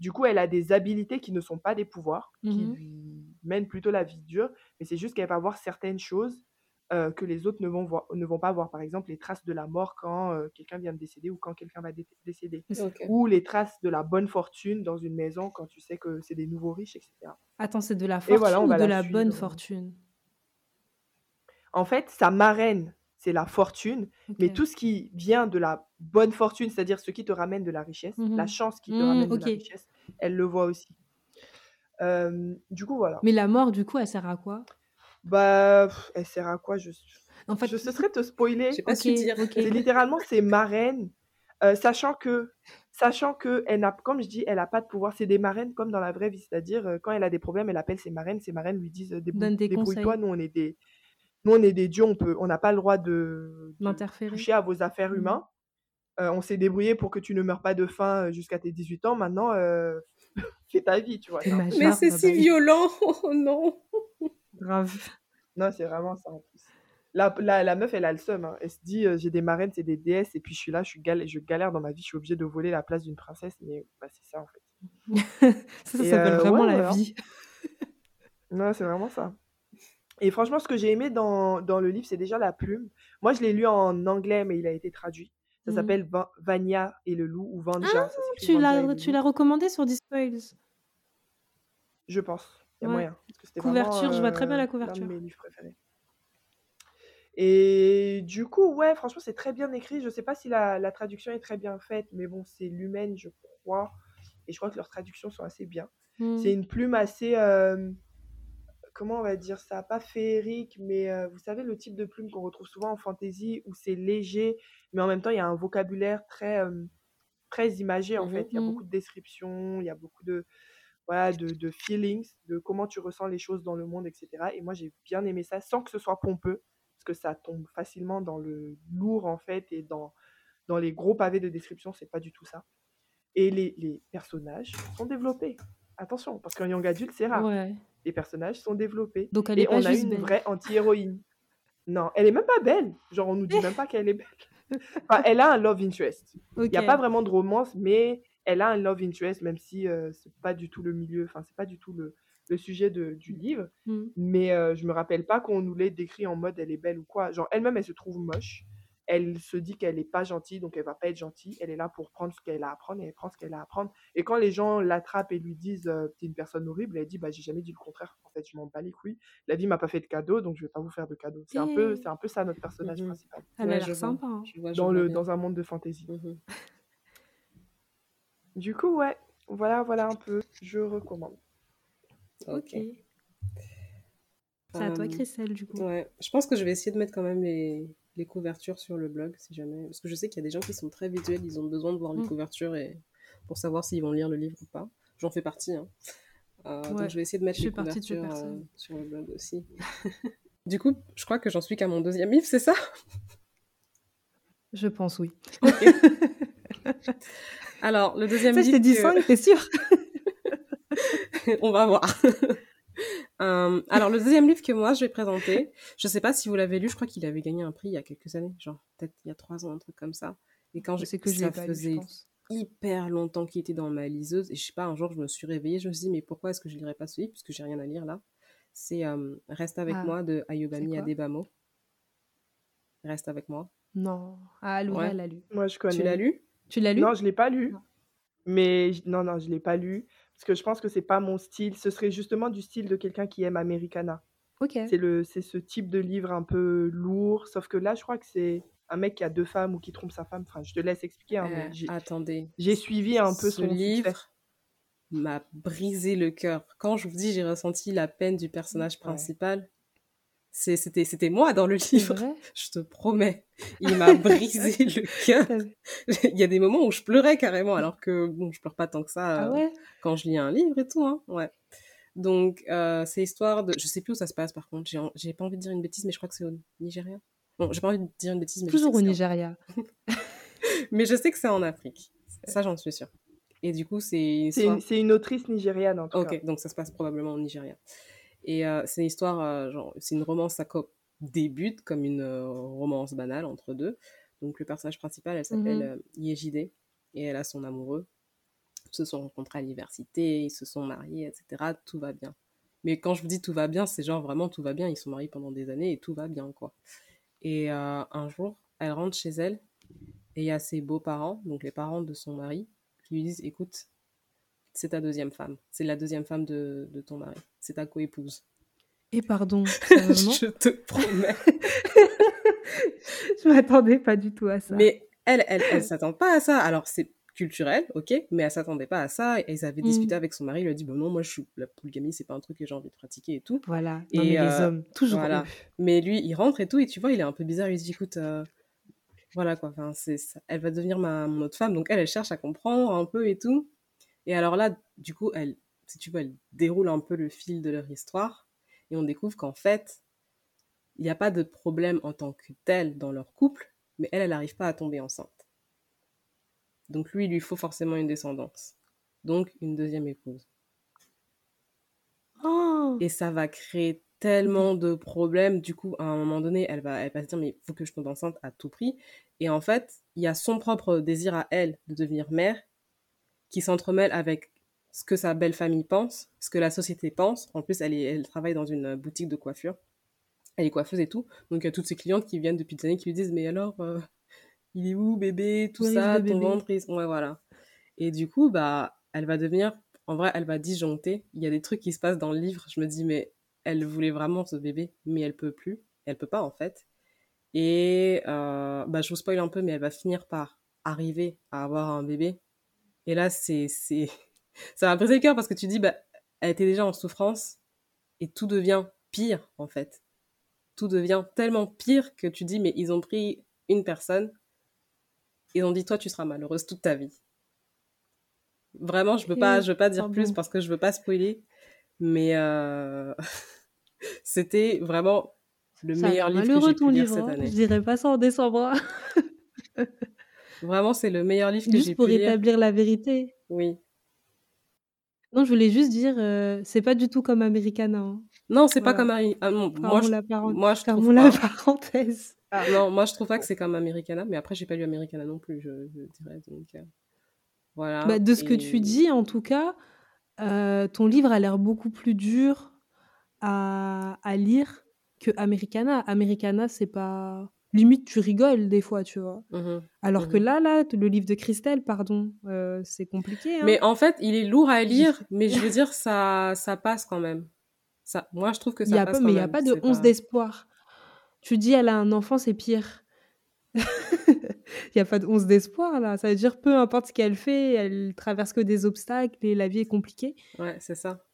Du coup, elle a des habilités qui ne sont pas des pouvoirs, qui lui mènent plutôt la vie dure, mais c'est juste qu'elle va voir certaines choses euh, que les autres ne vont, voir, ne vont pas voir. Par exemple, les traces de la mort quand euh, quelqu'un vient de décéder ou quand quelqu'un va dé- décéder ou les traces de la bonne fortune dans une maison quand tu sais que c'est des nouveaux riches, etc. Attends, c'est de la fortune voilà, ou de la la bonne fortune? En fait, sa marraine, c'est la fortune, mais tout ce qui vient de la bonne fortune, c'est-à-dire ce qui te ramène de la richesse, la Mhm. chance qui te Mm, ramène de la richesse, elle le voit aussi. Euh, du coup, voilà. Mais la mort, du coup, elle sert à quoi? Bah, pff, elle sert à quoi? Je... En fait, je ce serait te spoiler. J'ai pas Ok, su dire. ok. C'est littéralement c'est marraines, euh, sachant que, sachant que elle n'a, comme je dis, elle n'a pas de pouvoir. C'est des marraines comme dans la vraie vie, c'est-à-dire euh, quand elle a des problèmes, elle appelle ses marraines. Ses marraines lui disent euh, Débrou- Donne des débrouille-toi. conseils. Nous on est des, nous on est des dieux, on peut, on n'a pas le droit de, de toucher à vos affaires Mhm. humaines. Euh, on s'est débrouillé pour que tu ne meurs pas de faim jusqu'à tes 18 ans. Maintenant, euh, <laughs> fais ta vie, tu vois. C'est Mais c'est si violent. <laughs> Oh non. Grave. Non, c'est vraiment ça en plus. La, la, la meuf, elle a le seum. hein. Elle se dit, euh, j'ai des marraines, c'est des déesses, et puis je suis là, je, suis gal- je galère dans ma vie, je suis obligée de voler la place d'une princesse, mais bah, c'est ça en fait. <laughs> ça, ça Et, s'appelle euh, vraiment ouais, la voilà. vie. <laughs> Non, c'est vraiment ça. Et franchement, ce que j'ai aimé dans, dans le livre, c'est déjà la plume. Moi, je l'ai lu en anglais, mais il a été traduit. Ça Mhm. s'appelle Va- Vanya et le loup, ou Vanja. ça s'écrit Tu Vanja et l'as, le tu loup, l'as recommandé sur Dispoils? Je pense. Il y a Ouais. moyen. Parce que c'était Couverture, vraiment, je vois très bien la euh, l'un couverture. de mes livres préférés. Et du coup, ouais, franchement, c'est très bien écrit. Je sais pas si la, la traduction est très bien faite, mais bon, c'est l'humaine, je crois. Et je crois que leurs traductions sont assez bien. Hmm. C'est une plume assez. euh, comment on va dire ça, pas féerique, mais euh, vous savez, le type de plume qu'on retrouve souvent en fantasy où c'est léger, mais en même temps, il y a un vocabulaire très, euh, très imagé, en fait. Il y a Mhm. beaucoup de descriptions, il y a beaucoup de, voilà, de, de feelings, de comment tu ressens les choses dans le monde, etc. Et moi, j'ai bien aimé ça, sans que ce soit pompeux, parce que ça tombe facilement dans le lourd, en fait, et dans, dans les gros pavés de description, c'est pas du tout ça. Et les, les personnages sont développés. Attention, parce qu'un young adulte, c'est rare. Ouais. Les personnages sont développés. Donc elle Et est pas on a juste une belle. vraie anti-héroïne. Non, elle est même pas belle. Genre, on nous dit <laughs> même pas qu'elle est belle. Enfin, elle a un love interest. Il n'y a pas vraiment de romance, mais elle a un love interest, même si euh, c'est pas du tout le milieu, enfin, c'est pas du tout le, le sujet de- du livre. Mm. Mais euh, je me rappelle pas qu'on nous l'ait décrit en mode elle est belle ou quoi. Genre, elle-même, elle se trouve moche. Elle se dit qu'elle est pas gentille, donc elle va pas être gentille. Elle est là pour prendre ce qu'elle a à apprendre et elle prend ce qu'elle a à apprendre. Et quand les gens l'attrapent et lui disent euh, t'es une personne horrible, elle dit bah j'ai jamais dit le contraire. En fait, je m'en bats les couilles. La vie m'a pas fait de cadeau, donc je vais pas vous faire de cadeau. C'est un peu, c'est un peu ça notre personnage Mhm. principal Elle Ouais, a l'air sympa. hein. Vois, dans le dans un monde de fantasy. Du coup, ouais, voilà, voilà un peu. Je recommande. Ok. C'est à toi, Euh, Christelle, du coup. Ouais, je pense que je vais essayer de mettre quand même les, les couvertures sur le blog, si jamais. Parce que je sais qu'il y a des gens qui sont très visuels, ils ont besoin de voir les Mm. couvertures et... pour savoir s'ils vont lire le livre ou pas. J'en fais partie. Hein. Euh, Donc Ouais, je vais essayer de mettre je les fais partie de ces couvertures euh, sur le blog aussi. <laughs> du coup, je crois que j'en suis qu'à mon deuxième livre, c'est ça? Je pense, oui. <laughs> Alors, le deuxième Ça, je livre. t'ai dit que- 5, t'es sûr? <laughs> On va voir. <laughs> Euh, alors, le deuxième livre que moi je vais présenter, je sais pas si vous l'avez lu, je crois qu'il avait gagné un prix il y a quelques années, genre peut-être il y a trois ans, un truc comme ça. Et quand je, C'est que je ça lu, faisait hyper longtemps qu'il était dans ma liseuse, et je sais pas, un jour je me suis réveillée, je me suis dit, mais pourquoi est-ce que je lirais pas ce livre, puisque j'ai rien à lire là? C'est euh, Reste avec Ah, moi de Ayobami Adebamo. Reste avec moi. Non. Ah, Laura, Ouais. elle a lu. Moi, je connais. Tu l'as lu? Tu l'as lu? Non, je l'ai pas lu. Non. Mais non, non, je l'ai pas lu parce que je pense que c'est pas mon style. Ce serait justement du style de quelqu'un qui aime Americana. Ok. C'est le, c'est ce type de livre un peu lourd. Sauf que là, je crois que c'est un mec qui a deux femmes ou qui trompe sa femme. Enfin, je te laisse expliquer. hein, Euh, j'ai, Attendez. j'ai suivi un peu Ce son succès. livre m'a brisé le cœur. Quand je vous dis j'ai ressenti la peine du personnage Ouais. principal, c'était c'était moi dans le livre. Je te promets. Il m'a brisé <laughs> le cœur. <laughs> Il y a des moments où je pleurais carrément, alors que bon, je pleure pas tant que ça Ah euh, quand je lis un livre et tout. Hein. Ouais. Donc, euh, c'est histoire de. Je sais plus où ça se passe par contre. J'ai j'ai pas envie de dire une bêtise, mais je crois que c'est au Nigeria. Bon, j'ai pas envie de dire une bêtise, mais Toujours au en- Nigeria. <laughs> Mais je sais que c'est en Afrique. Ça, j'en suis sûre. Et du coup, c'est une C'est une, autrice nigériane en tout Ok, cas. donc ça se passe probablement au Nigeria. Et euh, c'est une histoire, euh, genre, c'est une romance, ça débute comme une romance banale entre deux. Donc le personnage principal, elle s'appelle Mhm. euh, Yejide, et elle a son amoureux. Ils se sont rencontrés à l'université, ils se sont mariés, etc. Tout va bien. Mais quand je vous dis tout va bien, c'est genre vraiment tout va bien. Ils sont mariés pendant des années et tout va bien, quoi. Et un jour, elle rentre chez elle et il y a ses beaux-parents, donc les parents de son mari, qui lui disent Écoute, c'est ta deuxième femme. C'est la deuxième femme de, de ton mari. C'est ta coépouse. Et pardon, <laughs> je te promets. <laughs> Je m'attendais pas du tout à ça. Mais elle, elle, elle s'attend pas à ça. Alors, c'est culturel, ok, mais elle s'attendait pas à ça. Et ils avaient Mm. discuté avec son mari. Il lui a dit Bon, non, moi, je suis... la polygamie, c'est pas un truc que j'ai envie de pratiquer et tout. Voilà. Non, Et, mais les euh, hommes, toujours voilà. Mais lui, il rentre et tout, et tu vois, il est un peu bizarre. Il lui dit Écoute, euh, voilà quoi, enfin, c'est, elle va devenir ma, mon autre femme. Donc, elle, elle cherche à comprendre un peu et tout. Et alors là, du coup, elle, si tu veux, elle déroule un peu le fil de leur histoire. Et on découvre qu'en fait, il n'y a pas de problème en tant que tel dans leur couple, mais elle, elle n'arrive pas à tomber enceinte. Donc lui, il lui faut forcément une descendance. Donc une deuxième épouse. Oh Et ça va créer tellement de problèmes. Du coup, à un moment donné, elle va, elle va se dire, mais il faut que je tombe enceinte à tout prix. Et en fait, il y a son propre désir à elle de devenir mère qui s'entremêle avec ce que sa belle famille pense, ce que la société pense. En plus, elle, est, elle travaille dans une boutique de coiffure. Elle est coiffeuse et tout. Donc, il y a toutes ses clientes qui viennent depuis des années qui lui disent, mais alors, euh, il est où, bébé, tout Où ça, ton bébé ventre, il- ouais, voilà. Et du coup, bah, elle va devenir, en vrai, elle va disjoncter. Il y a des trucs qui se passent dans le livre. Je me dis, mais elle voulait vraiment ce bébé, mais elle peut plus. Elle peut pas, en fait. Et, euh, bah, je vous spoil un peu, mais elle va finir par arriver à avoir un bébé. Et là, c'est, c'est, <laughs> ça va briser le cœur parce que tu dis, bah, elle était déjà en souffrance et tout devient pire, en fait. Tout devient tellement pire que tu dis, mais ils ont pris une personne, ils ont dit, toi, tu seras malheureuse toute ta vie. Vraiment, je veux pas, je veux pas dire plus parce que je veux pas spoiler, mais euh, <laughs> c'était vraiment le meilleur livre que j'ai pu lire cette hein. année. Je dirais pas ça en décembre. <laughs> vraiment, c'est le meilleur livre que j'ai pu lire. Juste pour établir la vérité. Oui. Non, je voulais juste dire, euh, c'est pas du tout comme Americana. Hein. Non, c'est pas comme Americana. Ah, moi, je, la moi, je trouve la parenthèse. Ah, non, moi je trouve pas que c'est comme Americana, mais après j'ai pas lu Americana non plus, je, je dirais. Donc, euh, voilà. Bah, de ce Et- que tu dis, en tout cas, euh, ton livre a l'air beaucoup plus dur à, à lire que Americana. Americana, c'est pas. Limite, tu rigoles des fois, tu vois. Mhm. Alors que Mhm. là, là, le livre de Christelle, pardon, euh, c'est compliqué. Hein. Mais en fait, il est lourd à lire, mais je veux <laughs> dire, ça, ça passe quand même. Ça, moi, je trouve que ça y a passe pas, quand mais il n'y a pas de once d'espoir. Tu dis, elle a un enfant, c'est pire. <laughs> Il n'y a pas de once d'espoir, là. Ça veut dire, peu importe ce qu'elle fait, elle traverse que des obstacles et la vie est compliquée. Ouais, c'est ça.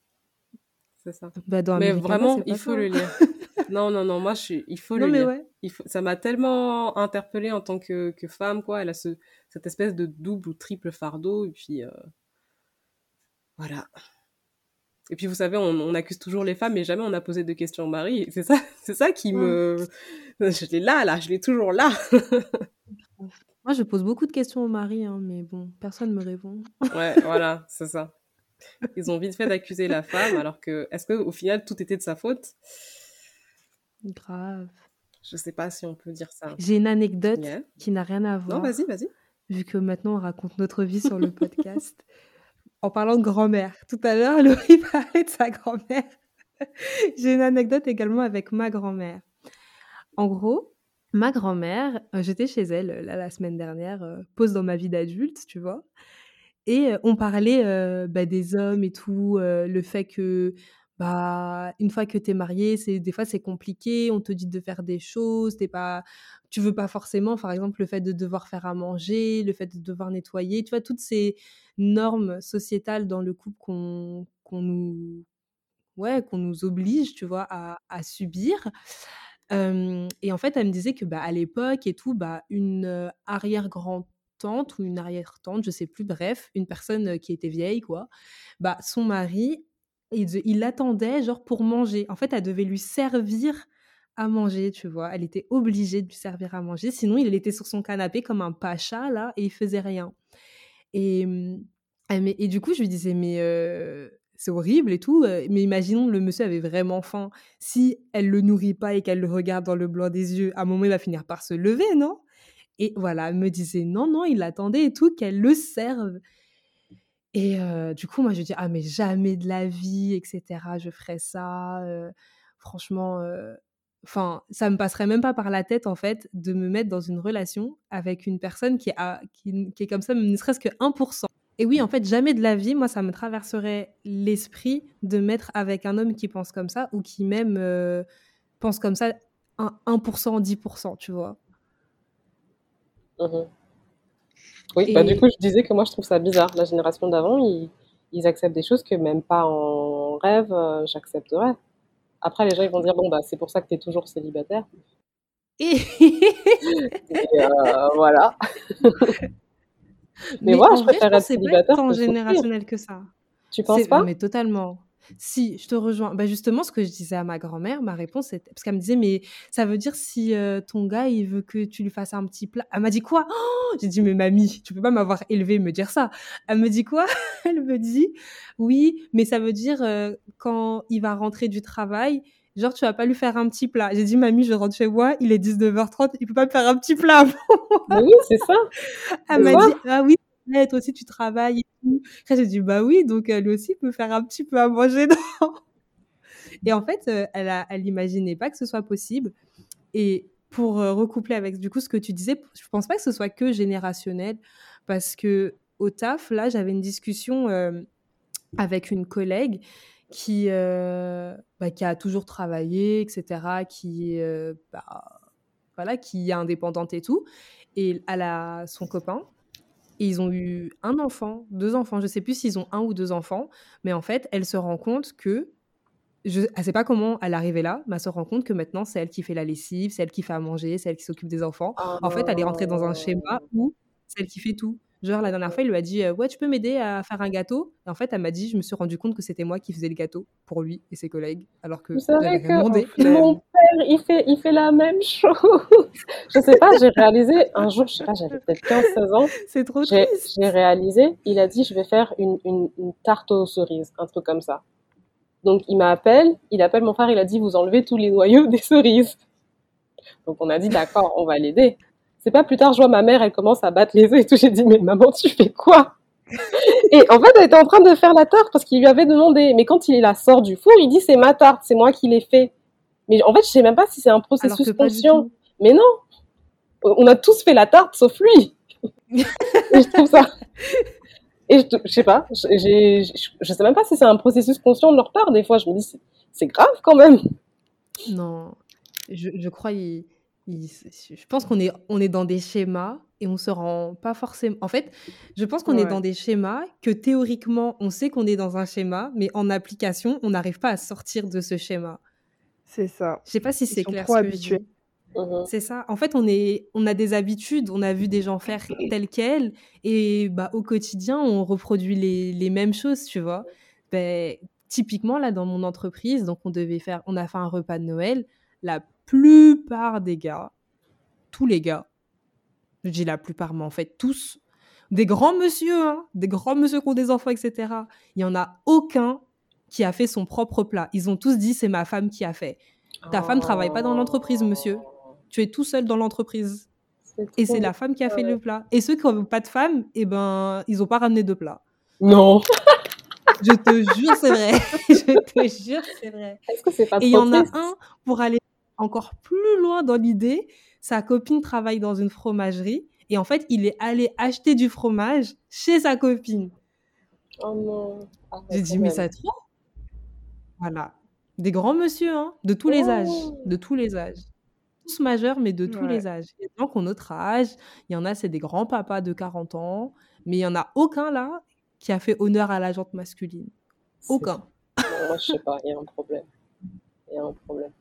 C'est ça. Bah, dans Mais Americana, vraiment, il faut ça, le hein. lire. <laughs> Non, non, non, moi, je suis... il faut Non, le mais lire. ouais. Il faut... Ça m'a tellement interpellée en tant que, que femme, quoi. Elle a ce... cette espèce de double ou triple fardeau, et puis... euh, Voilà. Et puis, vous savez, on, on accuse toujours les femmes, mais jamais on a posé de questions au mari. C'est ça, <laughs> c'est ça qui me... <laughs> Je l'ai là, là, je l'ai toujours là. <laughs> Moi, je pose beaucoup de questions au mari, hein, mais bon, personne ne me répond. Ouais, voilà, c'est ça. Ils ont vite fait d'accuser la femme, alors que, est-ce qu'au final, tout était de sa faute? Grave. Je sais pas si on peut dire ça. J'ai une anecdote Yeah. qui n'a rien à voir. Non, vas-y, vas-y. Vu que maintenant, on raconte notre vie sur le podcast. en parlant de grand-mère. Tout à l'heure, <laughs> Laurie parlait de sa grand-mère. <laughs> J'ai une anecdote également avec ma grand-mère. En gros, ma grand-mère, euh, j'étais chez elle euh, là, la semaine dernière, euh, pause dans ma vie d'adulte, tu vois. Et on parlait euh, bah, des hommes et tout, euh, le fait que bah une fois que tu es marié, c'est des fois c'est compliqué, on te dit de faire des choses, t'es pas tu veux pas forcément par exemple le fait de devoir faire à manger, le fait de devoir nettoyer, tu vois toutes ces normes sociétales dans le couple qu'on qu'on nous ouais, qu'on nous oblige, tu vois, à, subir. Et en fait, elle me disait que bah, à l'époque et tout, bah, une euh, arrière-grand-tante ou une arrière-tante, je sais plus, bref, une personne euh, qui était vieille, quoi, bah, son mari, il, l'attendait genre pour manger. En fait, elle devait lui servir à manger, tu vois. Elle était obligée de lui servir à manger. Sinon, il était sur son canapé comme un pacha, là, et il faisait rien. Et, elle me- et du coup, je lui disais, mais euh, c'est horrible et tout. euh, Mais imaginons, le monsieur avait vraiment faim. Si elle le nourrit pas et qu'elle le regarde dans le blanc des yeux, à un moment, il va finir par se lever, non? Et voilà, elle me disait, non, non, il attendait et tout, qu'elle le serve. Et euh, du coup, moi, je dis, ah, mais jamais de la vie, etc. Je ferais ça. euh, franchement, euh, enfin, ça me passerait même pas par la tête, en fait, de me mettre dans une relation avec une personne qui, a, qui, est comme ça, ne serait-ce que 1%. Et oui, en fait, jamais de la vie, moi, ça me traverserait l'esprit de mettre avec un homme qui pense comme ça ou qui même euh, pense comme ça un 1%, 10%, tu vois? Mhm. Oui, bah, du coup, je disais que moi, je trouve ça bizarre. La génération d'avant, ils, ils acceptent des choses que même pas en rêve, euh, j'accepterais. Après, les gens, ils vont dire, bon, bah, c'est pour ça que tu es toujours célibataire. Et... <laughs> Et, euh, voilà. Mais moi, je être que c'est pas célibataire tant générationnel que ça. Tu penses pas? Mais totalement. Si, je te rejoins. Bah justement, ce que je disais à ma grand-mère, ma réponse était parce qu'elle me disait mais ça veut dire si euh, ton gars il veut que tu lui fasses un petit plat. Elle m'a dit quoi? Oh J'ai dit mais mamie, tu peux pas m'avoir élevé me dire ça. Elle me dit quoi? <laughs> Elle me dit oui, mais ça veut dire euh, quand il va rentrer du travail, genre tu vas pas lui faire un petit plat. J'ai dit mamie, je rentre chez moi, il est 19h30, il peut pas me faire un petit plat. <laughs> Oui, c'est ça. Elle m'a dit ah oui, ouais, toi aussi tu travailles et tout. Après j'ai dit bah oui, donc lui aussi peut faire un petit peu à manger. Non <laughs> et en fait, euh, elle a, elle pas que ce soit possible. Et pour euh, recoupler avec du coup ce que tu disais, je pense pas que ce soit que générationnel parce que au taf là, j'avais une discussion euh, avec une collègue qui bah, qui a toujours travaillé, etc. Qui bah, voilà, qui est indépendante et tout. Et elle a son copain. Et ils ont eu un enfant, deux enfants, je sais plus s'ils ont un ou deux enfants, mais en fait, elle se rend compte que je ne sais pas comment elle est arrivée là, mais elle se rend compte que maintenant, c'est elle qui fait la lessive, c'est elle qui fait à manger, c'est elle qui s'occupe des enfants. en fait, elle est rentrée dans un schéma où c'est elle qui fait tout. Genre, la dernière fois, il lui a dit euh, Ouais, tu peux m'aider à faire un gâteau? Et en fait, elle m'a dit Je me suis rendu compte que c'était moi qui faisais le gâteau pour lui et ses collègues, alors que j'avais demandé. Mon père, il fait, il fait la même chose. <laughs> je sais pas, j'ai réalisé un jour, je sais pas, j'avais peut-être 15-16 ans. <laughs> C'est trop. J'ai réalisé, il a dit Je vais faire une, une, une tarte aux cerises, un truc comme ça. Donc, il m'appelle, il appelle mon frère, il a dit Vous enlevez tous les noyaux des cerises. Donc, on a dit D'accord, on va l'aider. C'est pas plus tard, je vois ma mère, elle commence à battre les œufs et tout. J'ai dit, mais maman, tu fais quoi? Et en fait, elle était en train de faire la tarte parce qu'il lui avait demandé. Mais quand il la sort du four, il dit, c'est ma tarte, c'est moi qui l'ai fait. Mais en fait, je sais même pas si c'est un processus conscient. Mais non, on a tous fait la tarte sauf lui. je trouve ça. Et je, je sais pas, je, je sais même pas si c'est un processus conscient de leur part. Des fois, je me dis, c'est grave quand même. Non, je, je crois il, je pense qu'on est, on est dans des schémas et on se rend pas forcément. En fait, je pense qu'on est dans des schémas que théoriquement, on sait qu'on est dans un schéma, mais en application, on n'arrive pas à sortir de ce schéma. C'est ça. Je sais pas si c'est clair. Trop habitués. Mmh c'est ça. En fait, on, est, on a des habitudes, on a vu des gens faire tel quel, et bah, au quotidien, on reproduit les, les mêmes choses, tu vois. Ben, typiquement, là, dans mon entreprise, donc on devait faire, on a fait un repas de Noël. La plupart des gars, tous les gars, je dis la plupart, mais en fait tous, des grands monsieur, hein, des grands monsieur qui ont des enfants, etc. Il n'y en a aucun qui a fait son propre plat. Ils ont tous dit c'est ma femme qui a fait. Ta femme ne travaille pas dans l'entreprise, monsieur. Tu es tout seul dans l'entreprise. Et c'est la femme qui a fait le plat. Et ceux qui n'ont pas de femme, eh ben, ils n'ont pas ramené de plat. Non. Je te jure, c'est vrai. <laughs> Je te jure, c'est vrai. Est-ce que c'est pas Et il y en a un pour aller encore plus loin dans l'idée, sa copine travaille dans une fromagerie et en fait, il est allé acheter du fromage chez sa copine. Oh non. Ah, J'ai dit, mais ça trop. Voilà. Des grands monsieur, hein, de tous les âges. Oh. De tous les âges. Tous majeurs, mais de tous les âges. Il y a des gens notre âge. Il y en a, c'est des grands papas de 40 ans. Mais il n'y en a aucun là qui a fait honneur à la jante masculine. Aucun. moi, je sais pas, il y a un problème. Il y a un problème.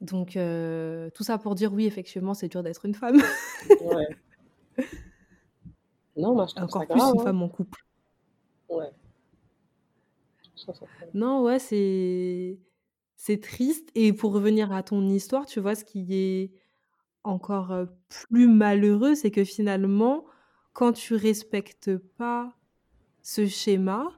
Donc, euh, tout ça pour dire oui, effectivement, c'est dur d'être une femme. ouais. <laughs> Non, moi, je trouve Encore ça plus grave, une hein. femme en couple. Ouais. Non, ouais, c'est c'est triste. Et pour revenir à ton histoire, tu vois, ce qui est encore euh, plus malheureux, c'est que finalement, quand tu respectes pas ce schéma,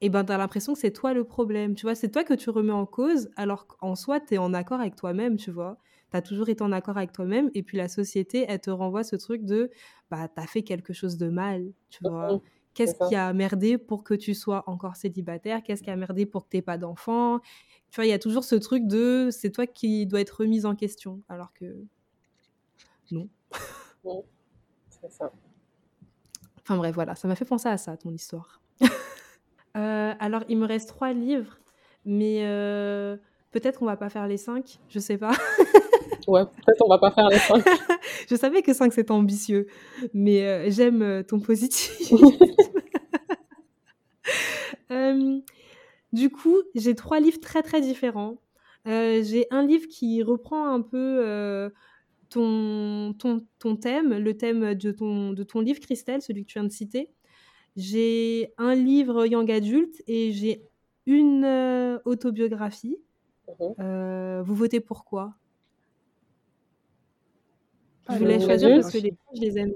et ben, tu as l'impression que c'est toi le problème, tu vois? C'est toi que tu remets en cause, alors qu'en soi, tu es en accord avec toi-même, tu vois? Tu as toujours été en accord avec toi-même et puis la société, elle te renvoie ce truc de, bah, tu as fait quelque chose de mal, tu vois? Mmh Qu'est-ce qui a merdé pour que tu sois encore célibataire? Qu'est-ce qui a merdé pour que tu pas d'enfant? Tu vois, il y a toujours ce truc de, c'est toi qui dois être remise en question, alors que non. <laughs> Mmh. C'est ça. Enfin bref, voilà, ça m'a fait penser à ça, ton histoire. <laughs> Euh, alors, il me reste trois livres, mais euh, peut-être qu'on va pas faire les cinq, je sais pas. <laughs> ouais, peut-être on va pas faire les cinq. <laughs> je savais que cinq c'était ambitieux, mais euh, j'aime ton positif. <laughs> du coup, j'ai trois livres très très différents. j'ai un livre qui reprend un peu ton, ton, ton, thème, le thème de ton, de ton livre, Christelle, celui que tu viens de citer. J'ai un livre young adulte et j'ai une euh, autobiographie. Euh, vous votez pourquoi Je Ah, voulais choisir parce que adulte. les deux, je les aime.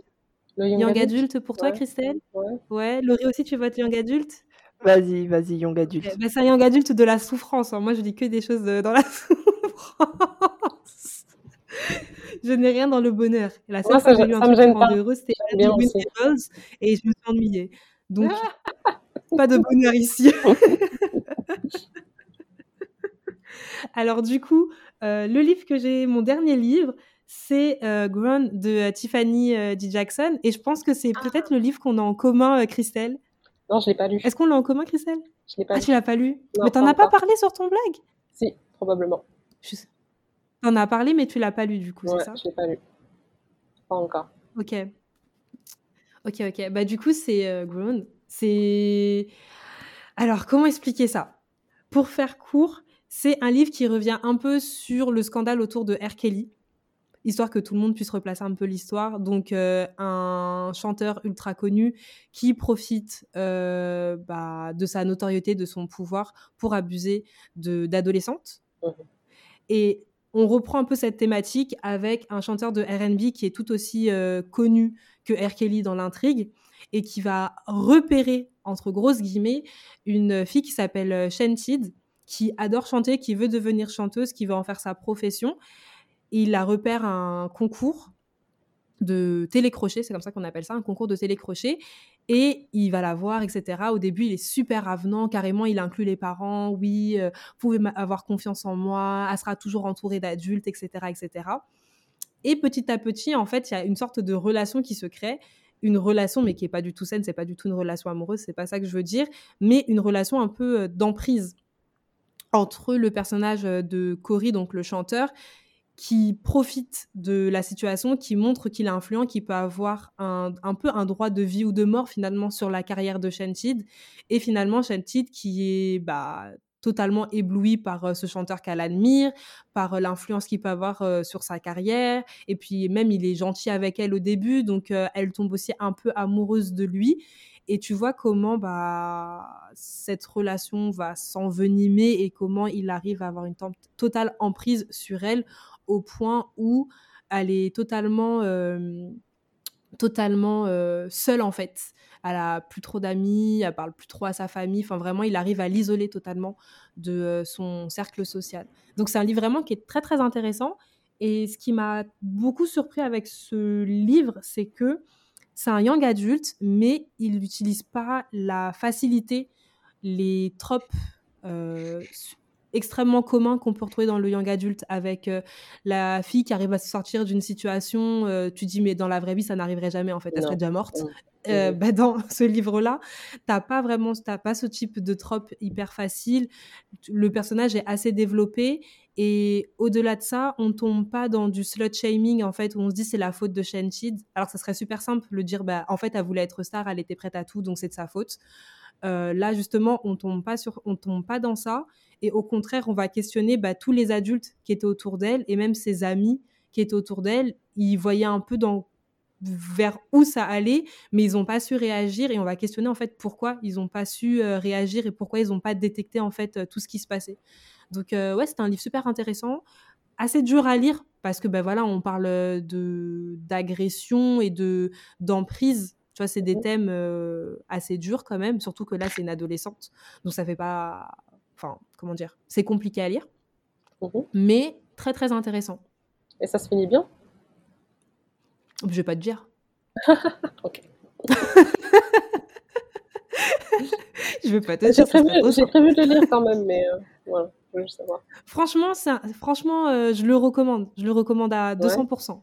Le Young, young adulte, adulte pour toi, Ouais. Christelle? Ouais. Ouais. Laurie aussi, tu votes young adulte Vas-y, vas-y, young adulte. Eh ben, C'est un young adulte de la souffrance. hein. Moi, je dis que des choses euh, dans la <laughs> souffrance. je n'ai rien dans le bonheur. La seule fois que j'ai lu un truc heureuse, c'était. Tables et je me suis ennuyée. Donc, <laughs> pas de bonheur ici. <laughs> Alors du coup, euh, le livre que j'ai, mon dernier livre, c'est euh, de euh, Tiffany euh, D. Jackson. Et je pense que c'est peut-être le livre qu'on a en commun, Christelle. Non, je l'ai pas lu. Est-ce qu'on l'a en commun, Christelle? Je l'ai pas Ah, lu. tu l'as pas lu? Non, Mais t'en as pas parlé sur ton blog? Si, probablement. Je T'en as parlé, mais tu l'as pas lu du coup, Ouais, c'est ça? je l'ai pas lu. Pas encore. Ok. Ok, ok. Bah, du coup, c'est euh, Grown. C'est. Alors, comment expliquer ça? Pour faire court, C'est un livre qui revient un peu sur le scandale autour de R. Kelly, histoire que tout le monde puisse replacer un peu l'histoire. Donc, euh, un chanteur ultra connu qui profite euh, bah, de sa notoriété, de son pouvoir pour abuser d'adolescentes. Mmh. Et on reprend un peu cette thématique avec un chanteur de RB qui est tout aussi euh, connu que R. Kelly dans l'intrigue et qui va repérer, entre grosses guillemets, une fille qui s'appelle Shantid, qui adore chanter, qui veut devenir chanteuse, qui veut en faire sa profession il la repère un concours de télécrochet, c'est comme ça qu'on appelle ça, un concours de télécrochet, et il va la voir, etc. Au début, il est super avenant, carrément, il inclut les parents, oui, euh, vous pouvez avoir confiance en moi, elle sera toujours entourée d'adultes, etc., etc. Et petit à petit, en fait, il y a une sorte de relation qui se crée, une relation, mais qui est pas du tout saine, c'est pas du tout une relation amoureuse, c'est pas ça que je veux dire, mais une relation un peu euh, d'emprise entre le personnage euh, de Cory, donc le chanteur, qui profite de la situation, qui montre qu'il est influent, qui peut avoir un, peu un droit de vie ou de mort finalement sur la carrière de Shantid. Et finalement, Shantid qui est bah, totalement ébloui par euh, ce chanteur qu'elle admire, par euh, l'influence qu'il peut avoir euh, sur sa carrière. Et puis même, il est gentil avec elle au début, donc elle tombe aussi un peu amoureuse de lui. Et tu vois comment bah, cette relation va s'envenimer et comment il arrive à avoir une totale emprise sur elle au point où elle est totalement, totalement seule en fait. Elle a plus trop d'amis, elle parle plus trop à sa famille. Enfin, vraiment, il arrive à l'isoler totalement de euh, son cercle social. Donc, c'est un livre vraiment qui est très très intéressant. Et ce qui m'a beaucoup surpris avec ce livre, c'est que c'est un young adulte, mais il n'utilise pas la facilité, les tropes extrêmement commun qu'on peut retrouver dans le young adulte avec euh, la fille qui arrive à se sortir d'une situation, euh, tu dis mais dans la vraie vie ça n'arriverait jamais en fait, elle serait déjà morte. Euh, bah, dans <laughs> ce livre-là, t'as pas vraiment, t'as pas ce type de trope hyper facile. Le personnage est assez développé et au-delà de ça, on tombe pas dans du slut shaming en fait où on se dit c'est la faute de Shenchid. Alors ça serait super simple de le dire bah en fait elle voulait être star, elle était prête à tout donc c'est de sa faute. là justement on tombe pas sur, on tombe pas dans ça et au contraire, on va questionner bah, tous les adultes qui étaient autour d'elle et même ses amis qui étaient autour d'elle. Ils voyaient un peu dans vers où ça allait, mais ils n'ont pas su réagir et on va questionner en fait pourquoi ils n'ont pas su euh, réagir et pourquoi ils n'ont pas détecté en fait euh, tout ce qui se passait. Donc euh, ouais, c'est un livre super intéressant, assez dur à lire parce que ben voilà, on parle de d'agression et de d'emprise. Tu vois, c'est des thèmes assez durs quand même, surtout que là c'est une adolescente, donc ça fait pas Enfin, comment dire C'est compliqué à lire, mhm. mais très très intéressant. Et ça se finit bien? Je vais pas te dire. <laughs> ok. <laughs> je vais pas te dire. J'ai prévu, de le lire quand même, mais euh, voilà, je veux juste savoir. Franchement, ça, franchement euh, je le recommande. Je le recommande à 200%. Ouais,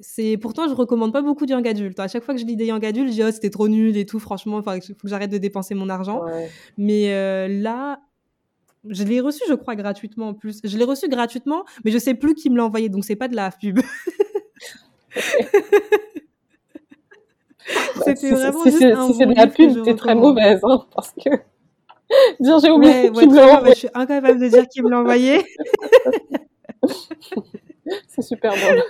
c'est pourtant je recommande pas beaucoup de young adultes. À chaque fois que je lis des young adultes, je dis oh c'était trop nul et tout. Franchement, enfin il faut que j'arrête de dépenser mon argent. Mais euh, là, je l'ai reçu, je crois gratuitement en plus. Je l'ai reçu gratuitement, mais je sais plus qui me l'a envoyé, donc c'est pas de la pub. <laughs> C'était vraiment juste un si c'est de la pub, t'es très mauvaise, hein, parce que <laughs> dire j'ai oublié qui me l'a envoyé. je suis incapable de dire qui me l'a envoyé. <laughs> c'est super drôle.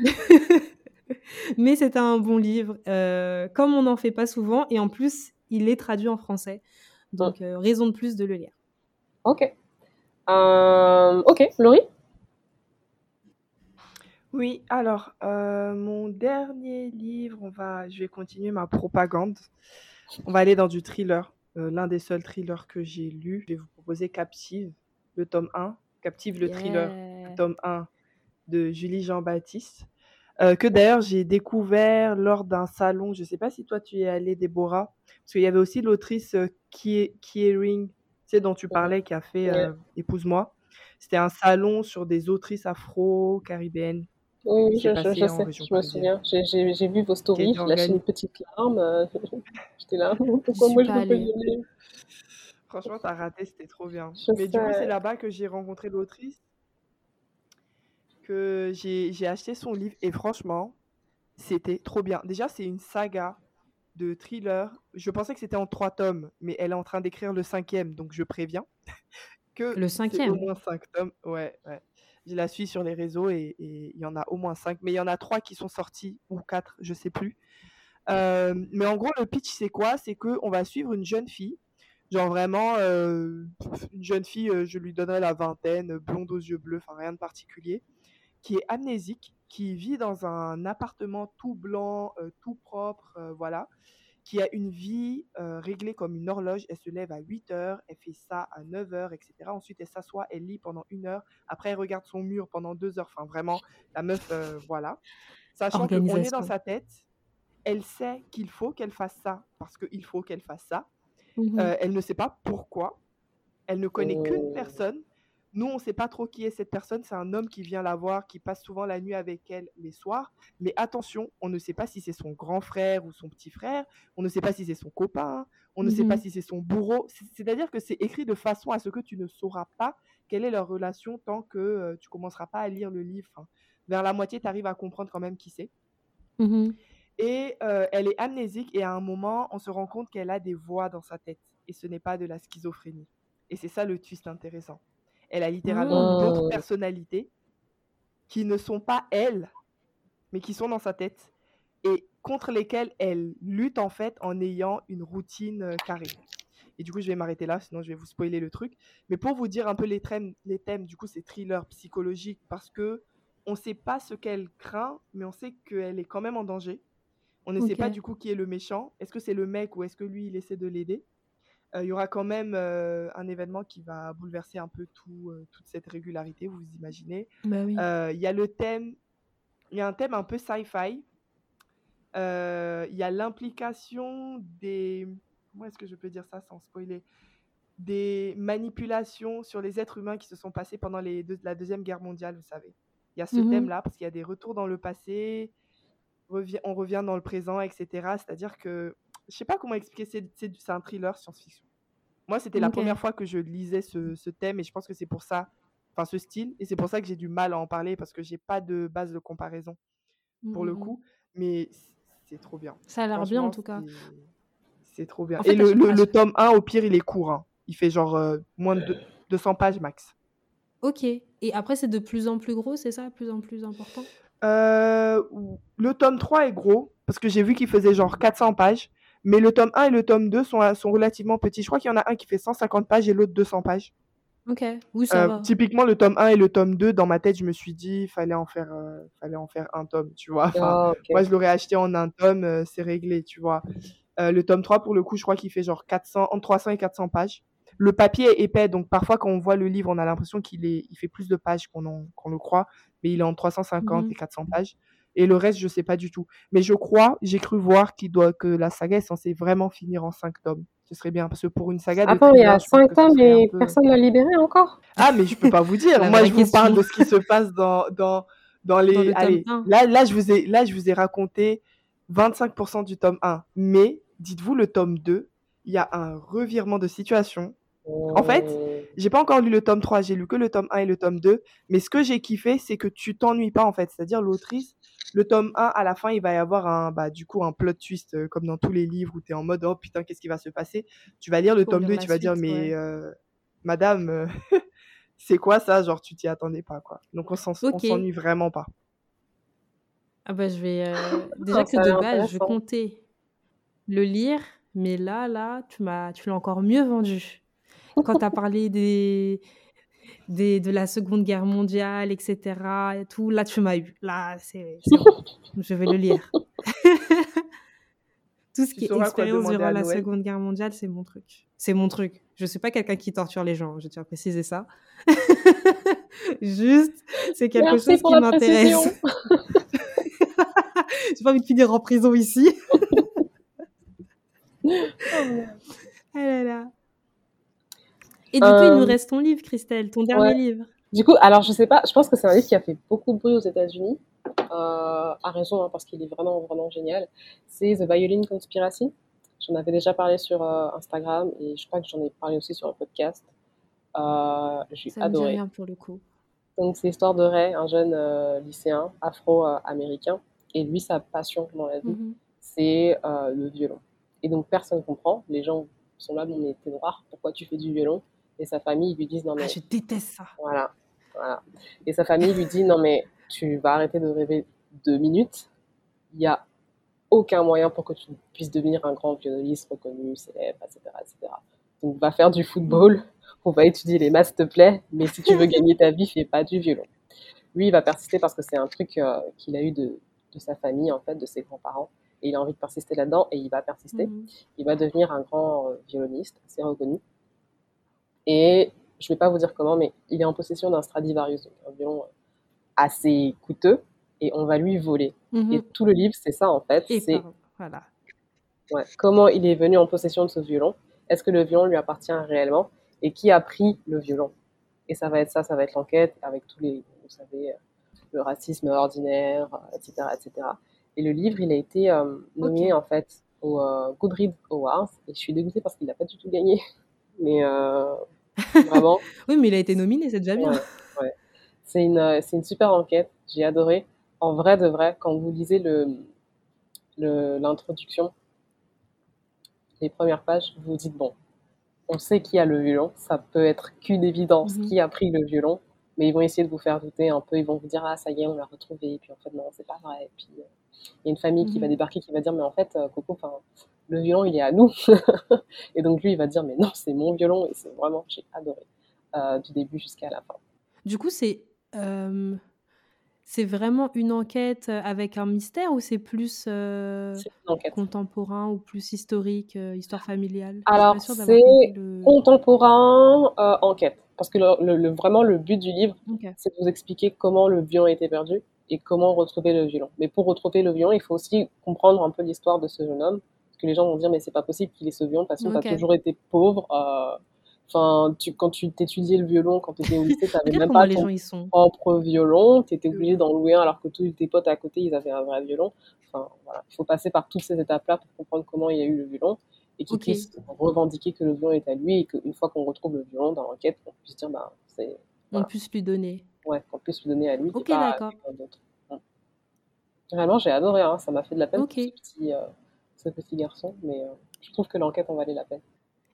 <laughs> Mais c'est un bon livre, euh, comme on n'en fait pas souvent, et en plus, il est traduit en français. Donc, euh, raison de plus de le lire. Ok. Euh, ok, Laurie? Oui, alors, mon dernier livre, on va, je vais continuer ma propagande. On va aller dans du thriller. L'un des seuls thrillers que j'ai lu. Je vais vous proposer Captive, le tome 1. Captive, le thriller, tome 1 de Julie Jean-Baptiste. Euh, que d'ailleurs j'ai découvert lors d'un salon. Je ne sais pas si toi tu y es allée, Déborah, parce qu'il y avait aussi l'autrice euh, Kiering, tu sais, dont tu parlais, qui a fait euh, Épouse-moi. C'était un salon sur des autrices afro-caribéennes. Oui, je, je, sais, je me souviens. J'ai vu vos stories, j'ai lâché une petite larme. <laughs> J'étais là, <laughs> <laughs> pourquoi moi je peux pas y aller Franchement, t'as raté, c'était trop bien. Mais du coup, c'est là-bas que j'ai rencontré l'autrice j'ai acheté son livre et franchement, c'était trop bien. Déjà, c'est une saga de thriller. Je pensais que c'était en trois tomes, mais elle est en train d'écrire le cinquième, donc je préviens <laughs> que Le c'est au cinquième. moins cinq tomes. Ouais, ouais. Je la suis sur les réseaux et et il y en a au moins cinq, mais il y en a trois qui sont sortis ou quatre, je sais plus. Euh, mais en gros, le pitch, c'est quoi? C'est que on va suivre une jeune fille, genre vraiment euh, une jeune fille, euh, je lui donnerais la vingtaine, blonde aux yeux bleus, enfin rien de particulier, qui est amnésique, qui vit dans un appartement tout blanc, euh, tout propre, euh, voilà, qui a une vie euh, réglée comme une horloge. Elle se lève à 8 heures, elle fait ça à 9 heures, etc. Ensuite, elle s'assoit, elle lit pendant une heure. Après, elle regarde son mur pendant deux heures. Enfin, vraiment, la meuf, voilà. Sachant qu'on est dans sa tête, elle sait qu'il faut qu'elle fasse ça parce qu'il faut qu'elle fasse ça. Mhm. Elle ne sait pas pourquoi. Elle ne connaît qu'une Oh. personne. Nous, on ne sait pas trop qui est cette personne. C'est un homme qui vient la voir, qui passe souvent la nuit avec elle les soirs. Mais attention, on ne sait pas si c'est son grand frère ou son petit frère. On ne sait pas si c'est son copain. On ne sait pas Mhm. si c'est son bourreau. C'est- C'est-à-dire que c'est écrit de façon à ce que tu ne sauras pas quelle est leur relation tant que euh, tu commenceras pas à lire le livre. Enfin, vers la moitié, tu arrives à comprendre quand même qui c'est. Mhm. Et euh, elle est amnésique et à un moment, on se rend compte qu'elle a des voix dans sa tête. Et ce n'est pas de la schizophrénie. Et c'est ça le twist intéressant. Elle a littéralement Oh. d'autres personnalités qui ne sont pas elle, mais qui sont dans sa tête et contre lesquelles elle lutte en fait en ayant une routine euh, carrée. Et du coup, je vais m'arrêter là, sinon je vais vous spoiler le truc. Mais pour vous dire un peu les thèmes, les thèmes du coup, c'est thriller psychologique parce que on ne sait pas ce qu'elle craint, mais on sait qu'elle est quand même en danger. On ne sait pas du coup qui est le méchant. Est-ce que c'est le mec ou est-ce que lui, il essaie de l'aider? Il y aura quand même euh, un événement qui va bouleverser un peu tout, euh, toute cette régularité, vous vous imaginez. Bah oui. Euh, Il y a le thème, il y a un thème un peu sci-fi. Euh, Il y a l'implication des, comment est-ce que je peux dire ça sans spoiler, des manipulations sur les êtres humains qui se sont passées pendant les deux- la deuxième guerre mondiale, vous savez. Il y a ce Mhm. thème-là parce qu'il y a des retours dans le passé, revi- on revient dans le présent, etc. C'est-à-dire que, je sais pas comment expliquer, c'est un thriller science-fiction. Moi, c'était la première fois que je lisais ce, ce thème et je pense que c'est pour ça, enfin ce style, et c'est pour ça que j'ai du mal à en parler parce que j'ai pas de base de comparaison pour le Mhm. coup, mais c'est trop bien. Ça a l'air bien en tout cas. c'est- trop bien. En fait, et le, tome 1, au pire, il est court. hein. Il fait genre euh, moins de deux- 200 pages max. Ok. Et après, c'est de plus en plus gros, c'est ça, de plus en plus important? Euh, le tome 3 est gros, parce que j'ai vu qu'il faisait genre 400 pages. Mais le tome 1 et le tome 2 sont, sont relativement petits. Je crois qu'il y en a un qui fait 150 pages et l'autre 200 pages. Ok. Oui, ça Euh, va? typiquement, le tome 1 et le tome 2, dans ma tête, je me suis dit, fallait en faire, euh, fallait en faire un tome, tu vois. Enfin, Ah. Moi, je l'aurais acheté en un tome, euh, c'est réglé, tu vois. Euh, le tome 3, pour le coup, je crois qu'il fait genre 400, entre 300 et 400 pages. Le papier est épais, donc parfois, quand on voit le livre, on a l'impression qu'il est, il fait plus de pages qu'on en- le croit, mais il est entre 350 Mhm. et 400 pages. Et le reste, je sais pas du tout. Mais je crois, j'ai cru voir qu'il doit, que la saga est censée vraiment finir en 5 tomes. Ce serait bien, parce que pour une saga de Attends, il y a thriller, je pense 5 que ce tomes et peu- personne l'a libéré encore ah, mais je peux pas vous dire. <laughs> Moi, je vous parle de ce qui se passe dans, dans, dans les. Dans le tome allez, là, là, je vous ai, là, je vous ai raconté 25% du tome 1. Mais, dites-vous, le tome 2, il y a un revirement de situation. En fait, Oh. J'ai pas encore lu le tome 3, j'ai lu que le tome 1 et le tome 2. Mais ce que j'ai kiffé, c'est que tu t'ennuies pas, en fait. C'est-à-dire, l'autrice, le tome 1, à la fin, il va y avoir un, bah, du coup, un plot twist, euh, comme dans tous les livres où tu es en mode, oh putain, qu'est-ce qui va se passer? Tu vas lire le Faut tome lire 2 et tu vas dire, mais, ouais. euh, madame, euh, <laughs> c'est quoi ça? Genre, tu t'y attendais pas, quoi. Donc, on s'ennuie vraiment pas. Ah bah je vais... <laughs> Déjà que de base, je comptais le lire, mais là, là, tu m'as, tu l'as encore mieux vendu. Quand tu as parlé des, des, de la Seconde Guerre mondiale, etc., et tout, là, tu m'as eu. Là, c'est bon. <laughs> Je vais le lire. <laughs> Tout ce Tu qui est expérience durant la. Seconde Guerre mondiale, c'est mon truc. C'est mon truc. Je suis pas quelqu'un qui torture les gens, je tiens à préciser ça. <laughs> Juste, c'est quelque Merci chose qui m'intéresse. J'ai pas envie de finir en prison ici. Ah là là. Et du coup, il nous Euh, reste ton livre, Christelle, ton dernier ouais. livre. Du coup, alors je sais pas, je pense que c'est un livre qui a fait beaucoup de bruit aux États-Unis, euh, à raison, hein, parce qu'il est vraiment, vraiment génial. C'est The Violin Conspiracy. J'en avais déjà parlé sur euh, Instagram et je crois que j'en ai parlé aussi sur le podcast. Euh, J'ai Ça me dit adoré. rien pour le coup. Donc, c'est l'histoire de Ray, un jeune euh, lycéen afro-américain. Et lui, sa passion dans la vie, Mhm. c'est euh, le violon. Et donc personne comprend. Les gens sont là, mais t'es noir, pourquoi tu fais du violon? Et sa famille lui dit, non mais... Ah, je déteste ça. Voilà, voilà. Et sa famille lui dit, non mais tu vas arrêter de rêver deux minutes. Il n'y a aucun moyen pour que tu puisses devenir un grand violoniste reconnu, célèbre, etc., etc. Donc va faire du football, on va étudier les maths, s'il te plaît, mais si tu veux <laughs> gagner ta vie, fais pas du violon. Lui, il va persister parce que c'est un truc euh, qu'il a eu de, de, sa famille, en fait, de ses grands-parents. Et il a envie de persister là-dedans et il va persister. Mmh. Il va devenir un grand euh, violoniste, c'est reconnu. Et je vais pas vous dire comment, mais il est en possession d'un Stradivarius, donc un violon euh, assez coûteux, et on va lui voler. Mmh. Et tout le livre, c'est ça, en fait. C'est voilà. ouais, comment il est venu en possession de ce violon? Est-ce que le violon lui appartient réellement? Et qui a pris le violon? Et ça va être ça, ça va être l'enquête avec tous les, vous savez, le racisme ordinaire, etc., etc. Et le livre, il a été euh, nommé okay. en fait au euh, Goodreads Awards. Et je suis dégoûtée parce qu'il n'a pas du tout gagné. <laughs> Mais euh, vraiment. <laughs> oui, mais il a été nominé, c'est déjà bien. Ouais, ouais. C'est une, c'est une super enquête. J'ai adoré. En vrai de vrai, quand vous lisez le, le, l'introduction, les premières pages, vous vous dites bon, on sait qui a le violon. Ça peut être qu'une évidence Mhm. qui a pris le violon. Mais ils vont essayer de vous faire douter un peu. Ils vont vous dire ah ça y est, on l'a retrouvé. Et puis en fait non, c'est pas vrai. Et puis euh, il y a une famille qui va Mhm. débarquer qui va dire mais en fait euh, Coco, enfin le violon il est à nous. <laughs> et donc lui il va dire mais non c'est mon violon et c'est vraiment j'ai adoré euh, du début jusqu'à la fin. Du coup, c'est euh, c'est vraiment une enquête avec un mystère ou c'est plus euh, contemporain ou plus historique, histoire familiale? Alors, c'est le... contemporain enquête. Parce que le, le- le- vraiment, le but du livre, c'est de vous expliquer comment le violon a été perdu et comment retrouver le violon. Mais pour retrouver le violon, il faut aussi comprendre un peu l'histoire de ce jeune homme. Que les gens vont dire, mais c'est pas possible qu'il ait ce violon parce que Ok. tu as toujours été pauvre. euh, Enfin, tu, quand tu t'étudiais le violon, quand tu étais au lycée, tu n'avais même pas les ton gens ils sont. propre violon, tu étais obligé d'en louer un alors que tous tes potes à côté, ils avaient un vrai violon. Enfin, voilà. Il faut passer par toutes ces étapes-là pour comprendre comment il y a eu le violon et qu'il puisse revendiquer que le violon est à lui et qu'une fois qu'on retrouve le violon dans l'enquête, on puisse dire, bah, c'est, On voilà. puisse lui donner. Ouais, qu'on puisse lui donner à lui Ok, et pas à d'accord. d'autre. Mm. Réellement, j'ai adoré, hein. Ça m'a fait de la peine Ok. pour ce petit, euh, ce petit garçon, mais euh, je trouve que l'enquête en valait la peine.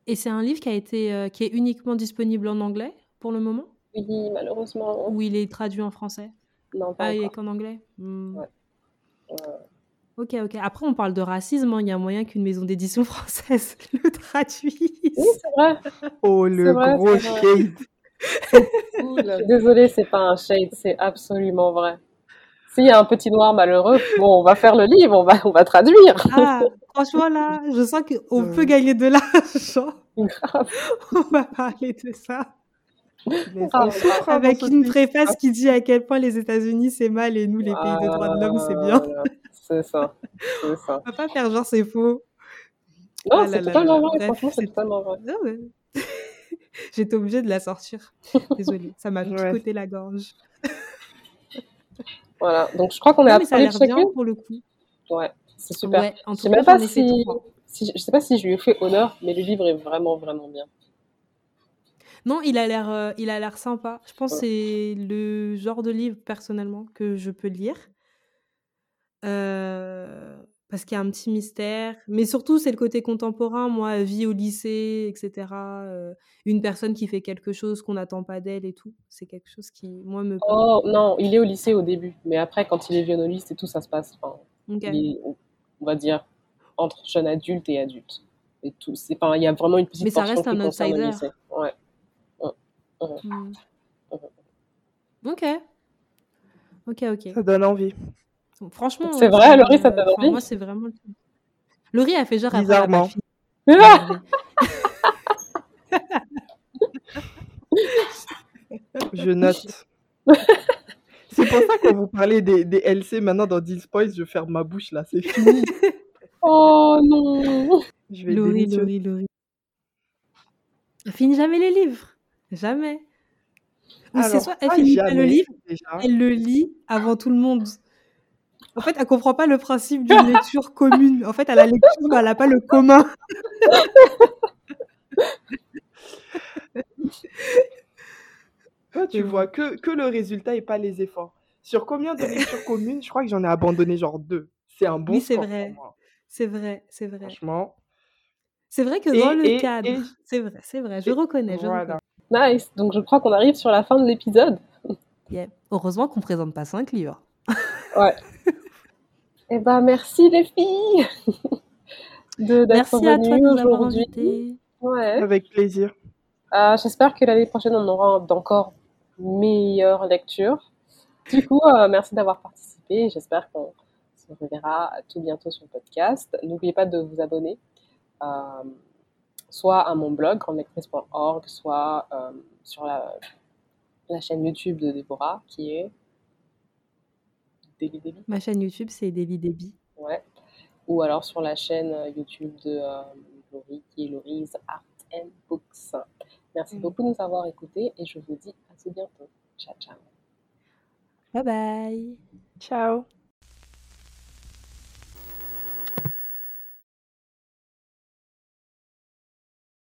Et c'est un livre qui a été euh, qui est uniquement disponible en anglais pour le moment? Oui, malheureusement, ou il est traduit en français? non, pas Ah, il est qu'en anglais? Ouais. Ouais. Ok, ok. Après, on parle de racisme. hein. Il y a moyen qu'une maison d'édition <laughs> française le traduise. Oui, c'est vrai, Oh, le vrai, gros shade. Cool. <laughs> Désolée, c'est pas un shade, c'est absolument vrai. S'il y a un petit noir malheureux, bon, on va faire le livre, on va, on va traduire. Ah, franchement, là, je sens qu'on peut Euh, gagner de l'argent. Grave. <laughs> On va parler de ça. Ah, Avec une préface qui dit à quel point les États-Unis c'est mal et nous, les pays de droits de l'homme, c'est bien. C'est ça, ça. On va pas faire genre c'est faux. Non, Ah c'est totalement vrai, franchement, c'est totalement vrai. <laughs> J'étais obligée de la sortir. Désolée, ça m'a Ouais. picoté la gorge. <laughs> Voilà, donc je crois qu'on est Non, à ça a l'air bien pour le coup. Ouais, c'est super. Ouais, en Je tout sais pas si, je sais pas si je lui ai fait honneur, mais le livre est vraiment, vraiment bien. Non, il a l'air, euh, il a l'air sympa. Je pense que c'est le genre de livre personnellement que je peux lire. Euh, parce qu'il y a un petit mystère. Mais surtout, c'est le côté contemporain. Moi, vie au lycée, etc. euh, une personne qui fait quelque chose qu'on n'attend pas d'elle et tout. C'est quelque chose qui, moi, me parle. Oh non, il est au lycée au début, mais après, quand il est violoniste et tout, ça se passe. Enfin, Ok. il est, on va dire, entre jeune adulte et adulte. Et tout, c'est, enfin, il y a vraiment une petite Mais ça portion reste qui un concerne le outsider. lycée. Ouais. Ouais. Ouais. Hmm. Ouais. Ok. Ok, ok. Ça donne envie. Franchement, C'est vrai, c'est, Laurie, ça euh, envie moi, c'est vraiment. Laurie a fait genre Bizarrement. Ah <laughs> Je note. C'est pour ça quand vous parlez des, des LC maintenant dans 10 Spoils, je ferme ma bouche là, c'est fini. <laughs> Oh non Je vais Laurie. Laurie, Laurie. Elle finit jamais les livres. Jamais. Ou c'est soit elle finit pas le livre, déjà. elle le lit avant tout le monde. En fait, elle comprend pas le principe d'une lecture commune. En fait, à la lecture, mais elle a pas le commun. Toi, tu vois que, que le résultat et pas les efforts. Sur combien de lectures communes, je crois que j'en ai abandonné genre deux. C'est un bon Oui, c'est vrai. C'est vrai, c'est vrai. Franchement. C'est vrai que Et- dans le et- cadre, et- c'est vrai, c'est vrai, je et- reconnais, je Voilà. reconnais. Nice. Donc je crois qu'on arrive sur la fin de l'épisode. Yeah. Heureusement qu'on présente pas cinq livres. Eh ben merci les filles <laughs> de d'être Merci à toi de venues aujourd'hui. Ouais. Avec plaisir. Euh, J'espère que l'année prochaine on aura d'encore meilleures lectures. Du coup, euh, merci d'avoir participé. J'espère qu'on se reverra tout bientôt sur le podcast. N'oubliez pas de vous abonner, euh, soit à mon blog grandlectrice.org, soit euh, sur la, la chaîne YouTube de Déborah qui est Daily. Ma chaîne YouTube, c'est Daily Debbie. Ouais. Ou alors sur la chaîne euh, YouTube de euh, Laurie, qui est Laurie's Art and Books. Merci Mm. beaucoup de nous avoir écoutés et je vous dis à tout bientôt. Ciao, ciao. Bye bye. Ciao.